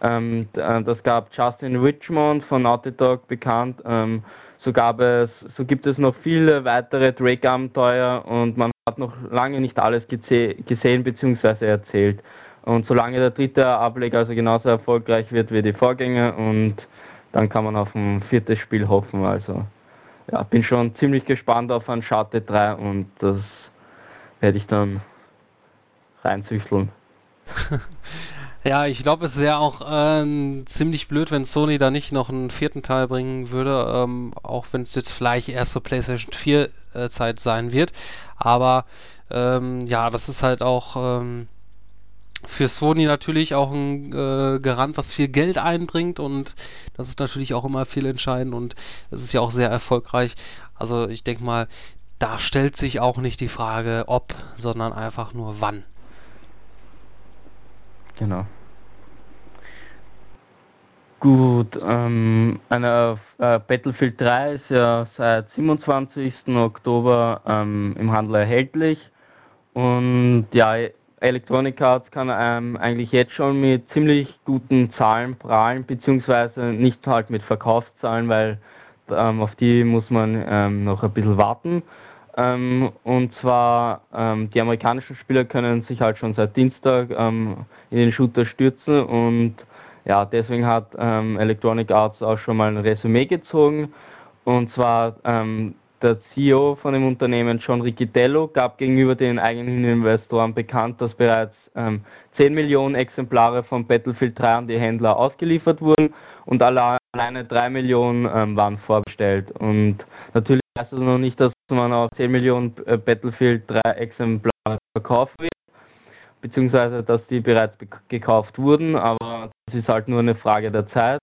Ähm, äh, das gab Justin Richmond von Naughty Dog bekannt. Ähm, so gab es, so gibt es noch viele weitere Drake-Abenteuer und man hat noch lange nicht alles gesehen bzw. erzählt. Und solange der dritte Ableger also genauso erfolgreich wird wie die Vorgänger und dann kann man auf ein viertes Spiel hoffen. Also ja, bin schon ziemlich gespannt auf Uncharted 3 und das werde ich dann reinzüchteln. Ja, ich glaube, es wäre auch ähm, ziemlich blöd, wenn Sony da nicht noch einen vierten Teil bringen würde, ähm, auch wenn es jetzt vielleicht erst so PlayStation 4 äh, Zeit sein wird. Aber ähm, ja, das ist halt auch ähm, für Sony natürlich auch ein äh, Garant, was viel Geld einbringt und das ist natürlich auch immer viel entscheidend und es ist ja auch sehr erfolgreich. Also ich denke mal, da stellt sich auch nicht die Frage ob, sondern einfach nur wann. Genau. Gut, ähm, eine, äh, Battlefield 3 ist ja seit 27. Oktober ähm, im Handel erhältlich und ja, Electronic Arts kann ähm, eigentlich jetzt schon mit ziemlich guten Zahlen prahlen, beziehungsweise nicht halt mit Verkaufszahlen, weil ähm, auf die muss man ähm, noch ein bisschen warten. Ähm, und zwar ähm, die amerikanischen Spieler können sich halt schon seit Dienstag ähm, in den Shooter stürzen und ja, deswegen hat Electronic Arts auch schon mal ein Resümee gezogen. Und zwar ähm, der CEO von dem Unternehmen, John Riccitello, gab gegenüber den eigenen Investoren bekannt, dass bereits ähm, 10 Millionen Exemplare von Battlefield 3 an die Händler ausgeliefert wurden und alleine 3 Millionen ähm, waren vorbestellt. Und natürlich heißt das noch nicht, dass man auch 10 Millionen äh, Battlefield 3 Exemplare verkaufen wird, beziehungsweise dass die bereits gekauft wurden, aber das ist halt nur eine Frage der Zeit.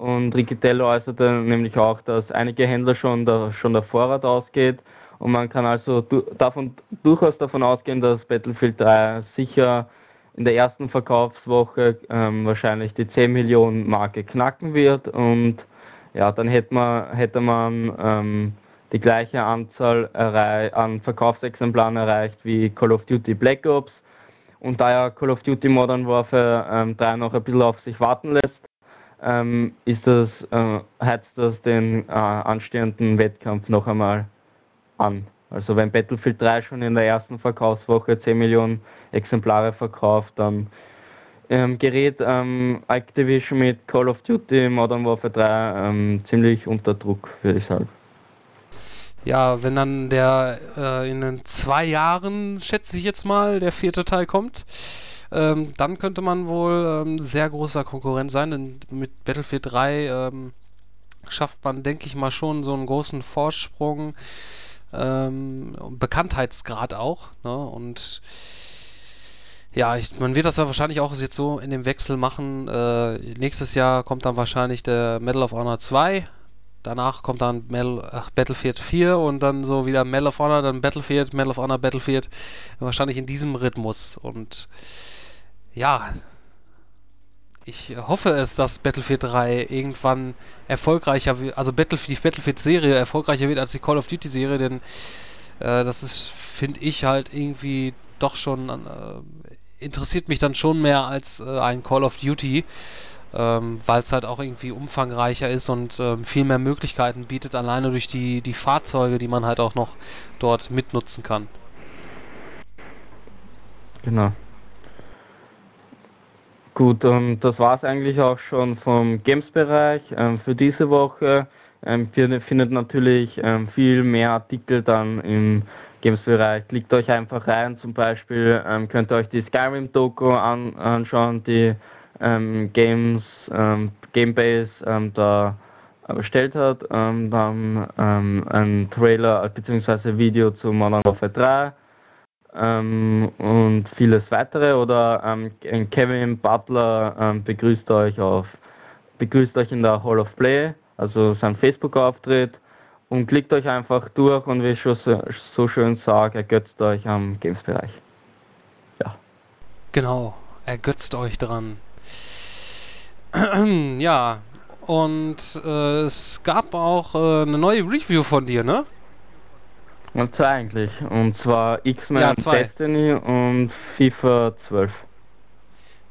Und Riccitello äußerte nämlich auch, dass einige Händler schon der, schon der Vorrat ausgeht und man kann also du, davon, durchaus davon ausgehen, dass Battlefield 3 sicher in der ersten Verkaufswoche ähm, wahrscheinlich die 10 Millionen Marke knacken wird und ja, dann hätte man, hätte man ähm, die gleiche Anzahl an Verkaufsexemplaren erreicht wie Call of Duty Black Ops. Und da ja Call of Duty Modern Warfare ähm, 3 noch ein bisschen auf sich warten lässt, ähm, ist das, äh, heizt das den äh, anstehenden Wettkampf noch einmal an. Also wenn Battlefield 3 schon in der ersten Verkaufswoche 10 Millionen Exemplare verkauft, dann ähm, gerät ähm, Activision mit Call of Duty Modern Warfare 3 ähm, ziemlich unter Druck, würde ich sagen. Ja, wenn dann der äh, in zwei Jahren, schätze ich jetzt mal, der vierte Teil kommt, ähm, dann könnte man wohl ähm, sehr großer Konkurrent sein, denn mit Battlefield 3 ähm, schafft man, denke ich mal, schon so einen großen Vorsprung, ähm, Bekanntheitsgrad auch, ne? und ja, ich, man wird das ja wahrscheinlich auch jetzt so in dem Wechsel machen. Äh, nächstes Jahr kommt dann wahrscheinlich der Medal of Honor 2 Danach kommt dann Medal, ach, Battlefield 4 und dann so wieder Medal of Honor, dann Battlefield, Medal of Honor, Battlefield. Wahrscheinlich in diesem Rhythmus. Und ja, ich hoffe es, dass Battlefield 3 irgendwann erfolgreicher wird, also Battlefield, die Battlefield-Serie erfolgreicher wird als die Call of Duty-Serie, denn äh, das ist, finde ich, halt irgendwie doch schon, äh, interessiert mich dann schon mehr als äh, ein Call of Duty ähm, weil es halt auch irgendwie umfangreicher ist und ähm, viel mehr Möglichkeiten bietet, alleine durch die, die Fahrzeuge, die man halt auch noch dort mitnutzen kann. Genau. Gut, ähm, das war es eigentlich auch schon vom Games-Bereich ähm, für diese Woche. Ähm, ihr findet natürlich ähm, viel mehr Artikel dann im Games-Bereich. Klickt euch einfach rein, zum Beispiel ähm, könnt ihr euch die Skyrim-Doku an, anschauen, die ähm, Games, ähm, Gamebase da erstellt hat, dann ein Trailer bzw. Video zu Modern Warfare 3 ähm, und vieles weitere oder ähm, Kevin Butler ähm, begrüßt euch auf begrüßt euch in der Hall of Play, also sein Facebook-Auftritt und klickt euch einfach durch und wie ich schon so, so schön sage, ergötzt euch am Games-Bereich. Ja. Genau, ergötzt euch dran. ja, und äh, es gab auch äh, eine neue Review von dir, ne? Und zwar eigentlich. Und zwar X-Men ja, Destiny und FIFA 12.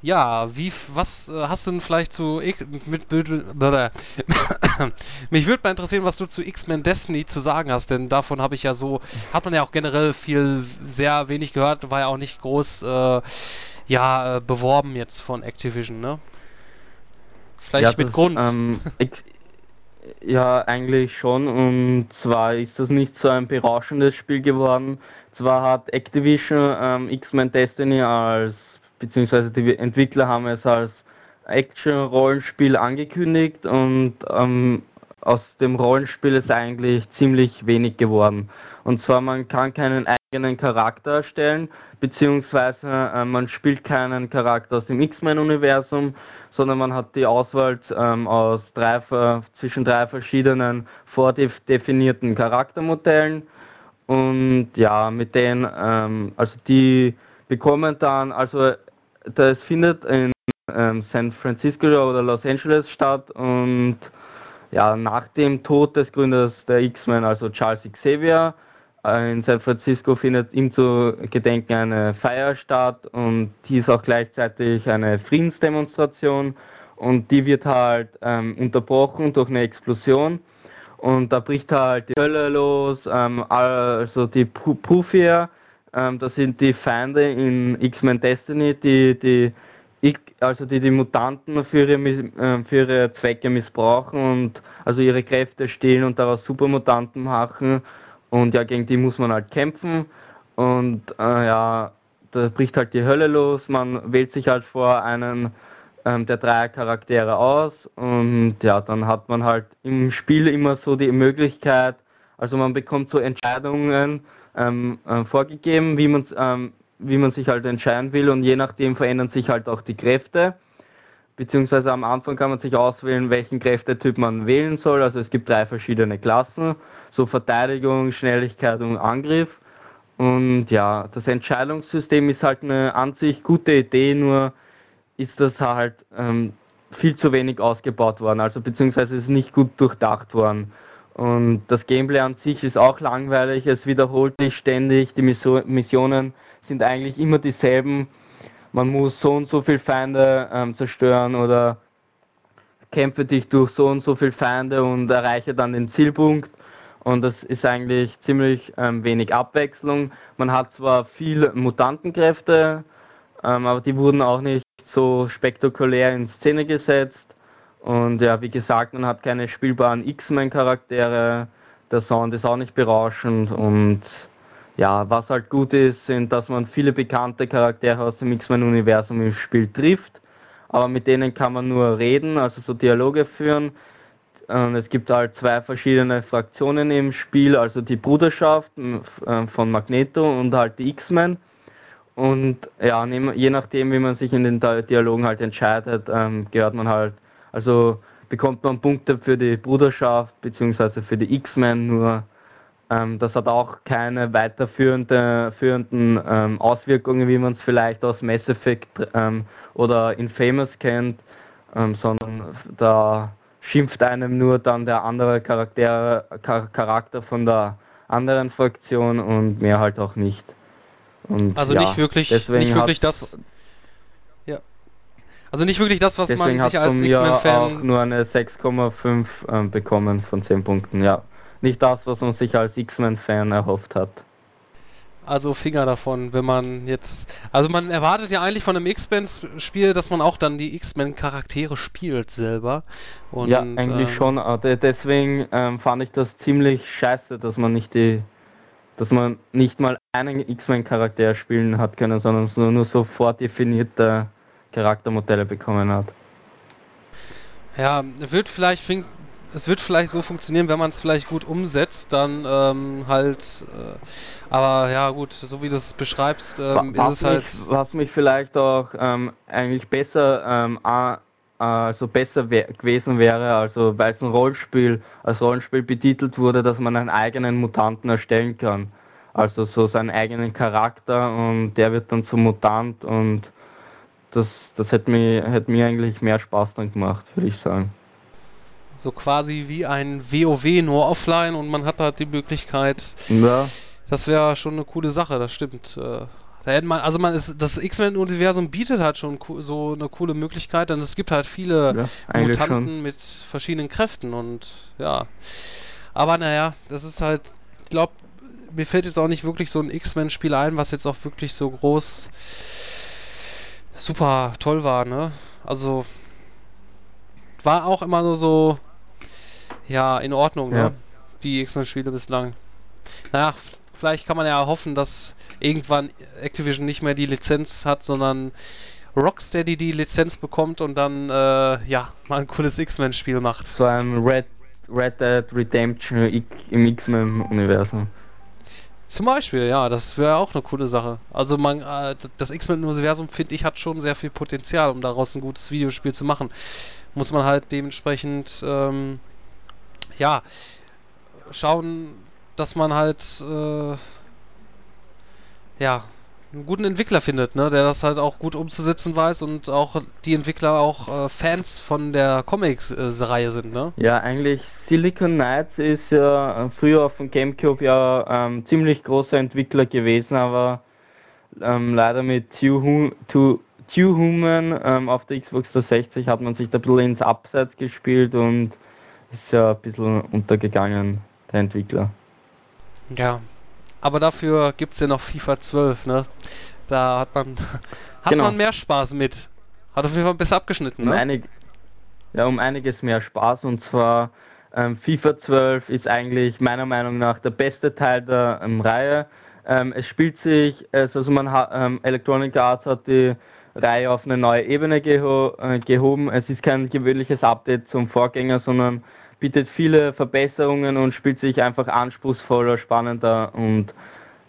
Ja, wie, was äh, hast du denn vielleicht zu X mit, mit, Mich würde mal interessieren, was du zu X-Men Destiny zu sagen hast, denn davon habe ich ja so, hat man ja auch generell viel, sehr wenig gehört, war ja auch nicht groß, äh, ja, äh, beworben jetzt von Activision, ne? Vielleicht ja, mit das, Grund. Ähm, ja, eigentlich schon. Und zwar ist das nicht so ein berauschendes Spiel geworden. Zwar hat Activision ähm, X-Men Destiny als, beziehungsweise die Entwickler haben es als Action-Rollenspiel angekündigt und ähm, aus dem Rollenspiel ist eigentlich ziemlich wenig geworden. Und zwar man kann keinen eigenen Charakter erstellen, beziehungsweise äh, man spielt keinen Charakter aus dem X-Men-Universum, sondern man hat die Auswahl ähm, aus drei, zwischen drei verschiedenen vordefinierten Charaktermodellen. Und ja, mit denen, ähm, also die bekommen dann, also das findet in ähm, San Francisco oder Los Angeles statt und ja, nach dem Tod des Gründers der X-Men, also Charles Xavier, in San Francisco findet ihm zu Gedenken eine Feier statt und die ist auch gleichzeitig eine Friedensdemonstration und die wird halt ähm, unterbrochen durch eine Explosion und da bricht halt die Hölle los, ähm, also die Pufia, ähm, das sind die Feinde in X-Men Destiny, die die also die die Mutanten für ihre, äh, für ihre Zwecke missbrauchen und also ihre Kräfte stehlen und daraus Supermutanten machen und ja gegen die muss man halt kämpfen. Und äh, ja da bricht halt die Hölle los, man wählt sich halt vor einen ähm, der drei Charaktere aus. Und ja, dann hat man halt im Spiel immer so die Möglichkeit, also man bekommt so Entscheidungen ähm, äh, vorgegeben, wie man, ähm, wie man sich halt entscheiden will. Und je nachdem verändern sich halt auch die Kräfte. Beziehungsweise am Anfang kann man sich auswählen, welchen Kräftetyp man wählen soll. Also es gibt drei verschiedene Klassen, so Verteidigung, Schnelligkeit und Angriff. Und ja, das Entscheidungssystem ist halt eine an sich gute Idee, nur ist das halt ähm, viel zu wenig ausgebaut worden, also beziehungsweise ist nicht gut durchdacht worden. Und das Gameplay an sich ist auch langweilig, es wiederholt sich ständig, die Missionen sind eigentlich immer dieselben. Man muss so und so viele Feinde ähm, zerstören oder kämpfe dich durch so und so viele Feinde und erreiche dann den Zielpunkt. Und das ist eigentlich ziemlich ähm, wenig Abwechslung. Man hat zwar viel Mutantenkräfte, ähm, aber die wurden auch nicht so spektakulär in Szene gesetzt. Und ja, wie gesagt, man hat keine spielbaren X-Men-Charaktere. Der Sound ist auch nicht berauschend und ja, was halt gut ist, sind, dass man viele bekannte Charaktere aus dem X-Men-Universum im Spiel trifft, aber mit denen kann man nur reden, also so Dialoge führen. Und es gibt halt zwei verschiedene Fraktionen im Spiel, also die Bruderschaft äh, von Magneto und halt die X-Men. Und ja, je nachdem, wie man sich in den Dialogen halt entscheidet, ähm, gehört man halt, also bekommt man Punkte für die Bruderschaft bzw. für die X-Men, nur ähm, das hat auch keine weiterführende, führenden ähm, Auswirkungen, wie man es vielleicht aus Mass Effect ähm, oder Infamous kennt, ähm, sondern da schimpft einem nur dann der andere Charakter, Charakter von der anderen Fraktion und mehr halt auch nicht. Und also ja, nicht wirklich, nicht wirklich das. Ja. Also nicht wirklich das, was man sich als X-Men-Fan. auch nur eine 6,5 ähm, bekommen von 10 Punkten, ja. Nicht das, was man sich als X-Men-Fan erhofft hat. Also Finger davon, wenn man jetzt. Also man erwartet ja eigentlich von einem X-Men-Spiel, dass man auch dann die X-Men-Charaktere spielt selber. Und, ja, eigentlich ähm, schon. Deswegen ähm, fand ich das ziemlich scheiße, dass man nicht die dass man nicht mal einen X-Men-Charakter spielen hat können, sondern nur, nur so vordefinierte Charaktermodelle bekommen hat. Ja, wird vielleicht es wird vielleicht so funktionieren, wenn man es vielleicht gut umsetzt, dann ähm, halt, äh, aber ja gut, so wie du es beschreibst, ähm, ist es halt... was mich vielleicht auch ähm, eigentlich besser also besser wär, gewesen wäre, also weil es ein Rollenspiel als Rollenspiel betitelt wurde, dass man einen eigenen Mutanten erstellen kann. Also so seinen eigenen Charakter und der wird dann zum Mutant und das, das hätte mir, hätte mir eigentlich mehr Spaß dann gemacht, würde ich sagen. So quasi wie ein WoW nur offline und man hat halt die Möglichkeit. Ja. Das wäre schon eine coole Sache, das stimmt. Äh. Da hätte man, also man ist, das X-Men-Universum bietet halt schon so eine coole Möglichkeit, denn es gibt halt viele ja, Mutanten schon. mit verschiedenen Kräften und ja. Aber naja, das ist halt, ich glaube, mir fällt jetzt auch nicht wirklich so ein X-Men-Spiel ein, was jetzt auch wirklich so groß super toll war, ne? Also war auch immer nur so, ja, in Ordnung, ne? ja. ne? Die X-Men-Spiele bislang. Naja, Vielleicht kann man ja hoffen, dass irgendwann Activision nicht mehr die Lizenz hat, sondern Rocksteady die Lizenz bekommt und dann äh, ja mal ein cooles X-Men-Spiel macht. So ein Red, Red Dead Redemption im X-Men-Universum. Zum Beispiel, ja, das wäre auch eine coole Sache. Also man, äh, das X-Men-Universum, finde ich, hat schon sehr viel Potenzial, um daraus ein gutes Videospiel zu machen. Muss man halt dementsprechend, ähm, ja, schauen, dass man halt äh, ja einen guten Entwickler findet, ne, der das halt auch gut umzusetzen weiß und auch die Entwickler auch äh, Fans von der Comics-Reihe sind, ne? Ja, eigentlich Silicon Knights ist ja äh, früher auf dem Gamecube ja ähm, ziemlich großer Entwickler gewesen, aber ähm, leider mit Two Human ähm, auf der Xbox 360 hat man sich da ein bisschen ins Abseits gespielt und ist ja ein bisschen untergegangen, der Entwickler. Ja, aber dafür gibt es ja noch FIFA 12, ne? Da hat man, hat Genau. man mehr Spaß mit. Hat auf jeden Fall besser abgeschnitten, Um, ne? einig, ja, um einiges mehr Spaß und zwar ähm, FIFA 12 ist eigentlich meiner Meinung nach der beste Teil der ähm, Reihe. Ähm, es spielt sich, es, also man hat, ähm, Electronic Arts hat die Reihe auf eine neue Ebene geho äh, gehoben. Es ist kein gewöhnliches Update zum Vorgänger, sondern bietet viele Verbesserungen und spielt sich einfach anspruchsvoller, spannender und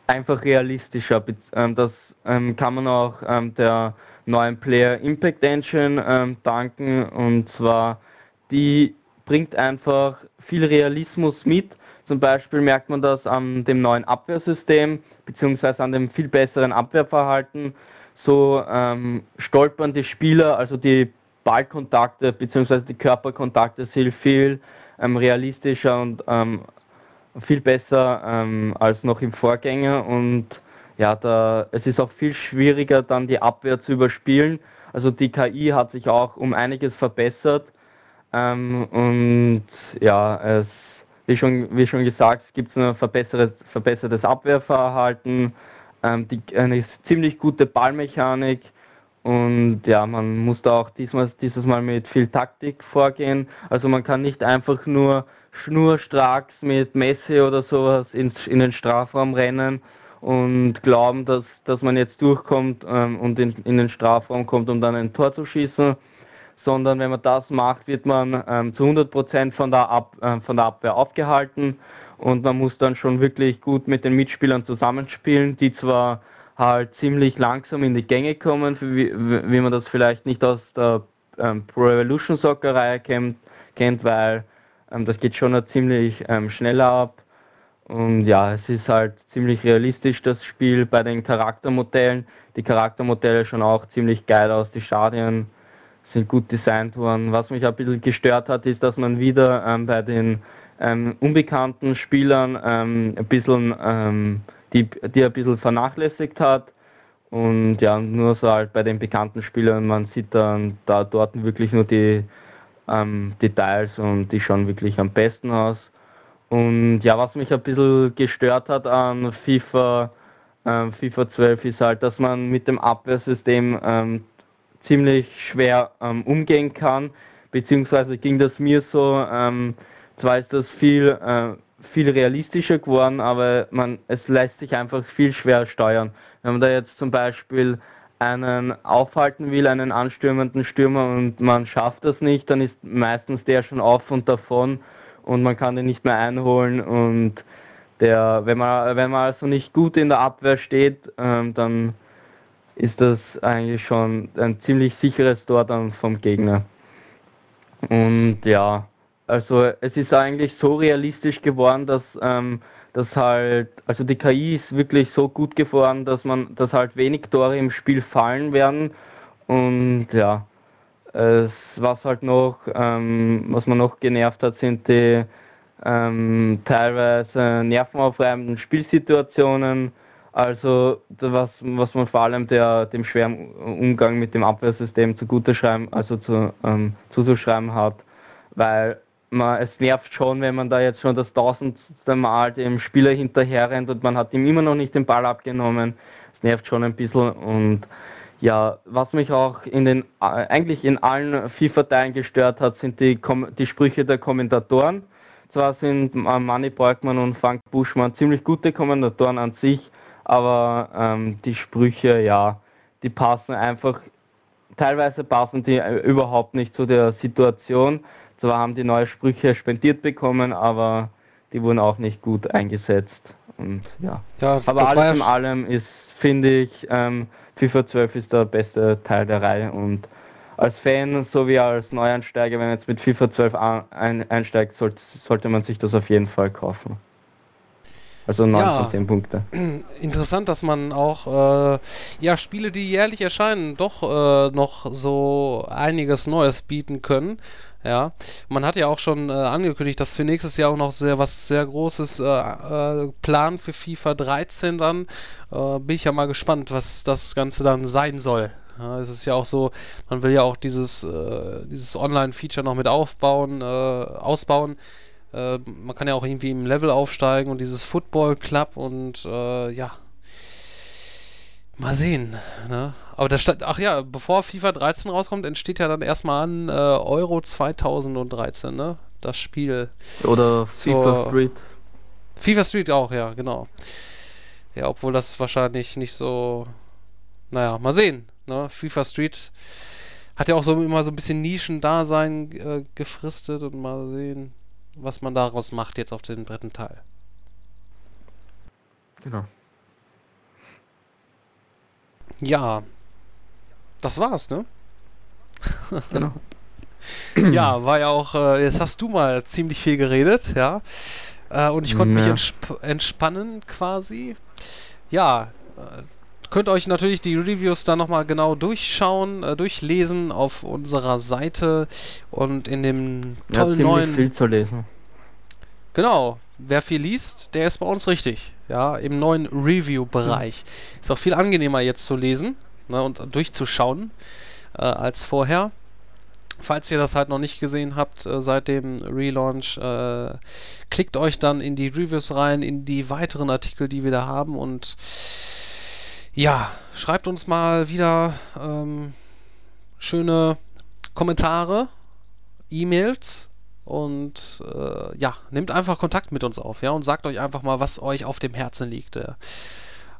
einfach realistischer. Ähm, das ähm, kann man auch ähm, der neuen Player Impact Engine danken und zwar die bringt einfach viel Realismus mit. Zum Beispiel merkt man das an dem neuen Abwehrsystem beziehungsweise an dem viel besseren Abwehrverhalten. So stolpern die Spieler, also die Ballkontakte beziehungsweise die Körperkontakte sind viel realistischer und ähm, viel besser ähm, als noch im Vorgänger. Und ja, da, es ist auch viel schwieriger dann die Abwehr zu überspielen. Also die KI hat sich auch um einiges verbessert. Ähm, und ja, es, wie, schon, wie schon gesagt, es gibt ein verbessertes, verbessertes Abwehrverhalten, ähm, die, eine ziemlich gute Ballmechanik und ja, man muss da auch diesmal, dieses Mal mit viel Taktik vorgehen. Also man kann nicht einfach nur schnurstracks mit Messi oder sowas ins, in den Strafraum rennen und glauben, dass, dass man jetzt durchkommt ähm, und in, in den Strafraum kommt, um dann ein Tor zu schießen, sondern wenn man das macht, wird man ähm, zu 100% von der, Ab, äh, von der Abwehr aufgehalten und man muss dann schon wirklich gut mit den Mitspielern zusammenspielen, die zwar halt ziemlich langsam in die Gänge kommen, wie, wie man das vielleicht nicht aus der ähm, Pro Evolution Soccer Reihe kennt, kennt weil ähm, das geht schon ziemlich ähm, schneller ab. Und ja, es ist halt ziemlich realistisch das Spiel bei den Charaktermodellen. Die Charaktermodelle schon auch ziemlich geil aus, die Stadien sind gut designt worden. Was mich ein bisschen gestört hat, ist, dass man wieder ähm, bei den ähm, unbekannten Spielern ähm, ein bisschen die, die ein bisschen vernachlässigt hat. Und ja, nur so halt bei den bekannten Spielern, man sieht dann da dort wirklich nur die ähm, Details und die schauen wirklich am besten aus. Und ja, was mich ein bisschen gestört hat an FIFA, ähm, FIFA 12 ist halt, dass man mit dem Abwehrsystem ähm, ziemlich schwer ähm, umgehen kann, beziehungsweise ging das mir so, ähm, zwar ist das viel, äh, viel realistischer geworden, aber man, es lässt sich einfach viel schwer steuern. Wenn man da jetzt zum Beispiel einen aufhalten will, einen anstürmenden Stürmer und man schafft das nicht, dann ist meistens der schon auf und davon und man kann den nicht mehr einholen und der, wenn man, wenn man also nicht gut in der Abwehr steht, ähm, dann ist das eigentlich schon ein ziemlich sicheres Tor dann vom Gegner. Und ja, also es ist eigentlich so realistisch geworden, dass ähm, dass halt, also die KI ist wirklich so gut geworden, dass man, dass halt wenig Tore im Spiel fallen werden und ja, es, was halt noch, ähm, was man noch genervt hat, sind die ähm, teilweise nervenaufreibenden Spielsituationen. Also was, was man vor allem der, dem schweren Umgang mit dem Abwehrsystem zugute schreiben, also zu, ähm, zuzuschreiben hat, weil man, es nervt schon, wenn man da jetzt schon das tausendste Mal dem Spieler hinterher rennt und man hat ihm immer noch nicht den Ball abgenommen. Es nervt schon ein bisschen und ja, was mich auch in den äh, eigentlich in allen FIFA-Teilen gestört hat, sind die, die Sprüche der Kommentatoren. Zwar sind äh, Manny Borgmann und Frank Buschmann ziemlich gute Kommentatoren an sich, aber ähm, die Sprüche, ja, die passen einfach, teilweise passen die äh, überhaupt nicht zu der Situation. Zwar haben die neue Sprüche spendiert bekommen, aber die wurden auch nicht gut eingesetzt. Und ja. Ja, Aber alles in allem ist, finde ich, ähm, FIFA 12 ist der beste Teil der Reihe und als Fan sowie als Neueinsteiger, wenn man jetzt mit FIFA 12 ein, ein, einsteigt, sollte, sollte man sich das auf jeden Fall kaufen. Also 9 Ja. von 10 Punkte. interessant, dass man auch äh, ja Spiele, die jährlich erscheinen, doch äh, noch so einiges Neues bieten können. Ja, man hat ja auch schon äh, angekündigt, dass für nächstes Jahr auch noch sehr was sehr Großes äh, äh, plant für FIFA 13 dann. Äh, bin ich ja mal gespannt, was das Ganze dann sein soll. Ja, es ist ja auch so, man will ja auch dieses, äh, dieses Online-Feature noch mit aufbauen, äh, ausbauen. Man kann ja auch irgendwie im Level aufsteigen und dieses Football Club und ja. Mal sehen. Ne? Aber da stand, ach ja, bevor FIFA 13 rauskommt, entsteht ja dann erstmal an äh, Euro 2013, ne? Das Spiel. Oder FIFA Street. FIFA Street auch, ja, genau. Ja, obwohl das wahrscheinlich nicht so. Naja, mal sehen. Ne? FIFA Street hat ja auch so immer so ein bisschen Nischendasein äh, gefristet und mal sehen, was man daraus macht jetzt auf den dritten Teil. Genau. Ja, das war's, ne? Genau. ja, war ja auch, äh, jetzt hast du mal ziemlich viel geredet, ja. Äh, und ich konnte mich Ja. entsp entspannen quasi. Ja, äh, könnt euch natürlich die Reviews dann nochmal genau durchschauen, äh, durchlesen auf unserer Seite und in dem Ja, tollen ziemlich neuen. viel zu lesen. Genau, wer viel liest, der ist bei uns richtig. Ja, im neuen Review-Bereich. Ist auch viel angenehmer jetzt zu lesen ne, und durchzuschauen äh, als vorher. Falls ihr das halt noch nicht gesehen habt äh, seit dem Relaunch, äh, klickt euch dann in die Reviews rein, in die weiteren Artikel, die wir da haben und ja, schreibt uns mal wieder ähm, schöne Kommentare, E-Mails und äh, ja, nehmt einfach Kontakt mit uns auf, ja, und sagt euch einfach mal, was euch auf dem Herzen liegt. Äh,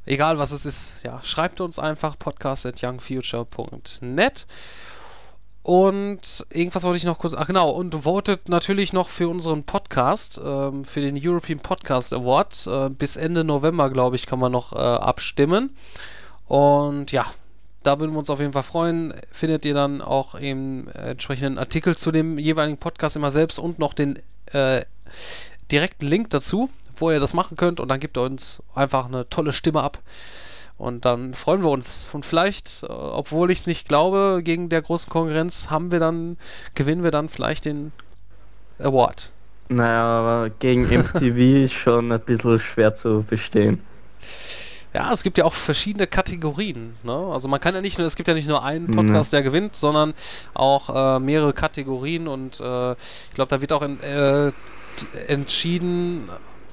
egal was es ist, ja, schreibt uns einfach podcast at youngfuture.net. Und irgendwas wollte ich noch kurz. Ach genau, und votet natürlich noch für unseren Podcast, ähm, für den European Podcast Award. Äh, bis Ende November, glaube ich, kann man noch äh, abstimmen. Und ja, da würden wir uns auf jeden Fall freuen. Findet ihr dann auch im entsprechenden Artikel zu dem jeweiligen Podcast immer selbst und noch den äh, direkten Link dazu, wo ihr das machen könnt. Und dann gebt ihr uns einfach eine tolle Stimme ab. Und dann freuen wir uns. Und vielleicht, äh, obwohl ich es nicht glaube, gegen der großen Konkurrenz haben wir dann, gewinnen wir dann vielleicht den Award. Naja, aber gegen MTV ist schon ein bisschen schwer zu bestehen. Ja, es gibt ja auch verschiedene Kategorien. Ne? Also man kann ja nicht nur, es gibt ja nicht nur einen Mhm. Podcast, der gewinnt, sondern auch äh, mehrere Kategorien und äh, ich glaube, da wird auch in, äh, entschieden,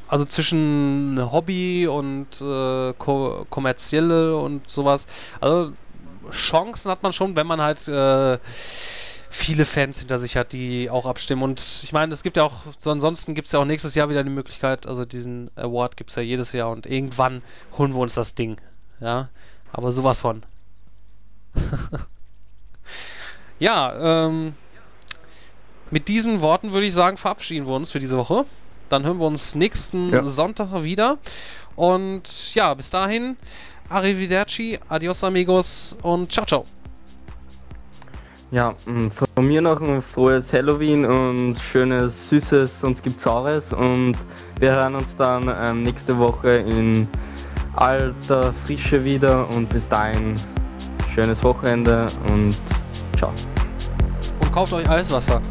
also zwischen Hobby und äh, ko kommerzielle und sowas. Also Chancen hat man schon, wenn man halt äh, viele Fans hinter sich hat, die auch abstimmen. Und ich meine, es gibt ja auch, so ansonsten gibt es ja auch nächstes Jahr wieder die Möglichkeit, also diesen Award gibt es ja jedes Jahr und irgendwann holen wir uns das Ding. Ja, aber sowas von. ja, ähm, mit diesen Worten würde ich sagen, verabschieden wir uns für diese Woche. Dann hören wir uns nächsten Ja. Sonntag wieder. Und ja, bis dahin, arrivederci, adios amigos und ciao, ciao. Ja, und von mir noch ein frohes Halloween und schönes Süßes und gibt's Saures und wir hören uns dann ähm, nächste Woche in alter Frische wieder und bis dahin schönes Wochenende und ciao. Und kauft euch Eiswasser.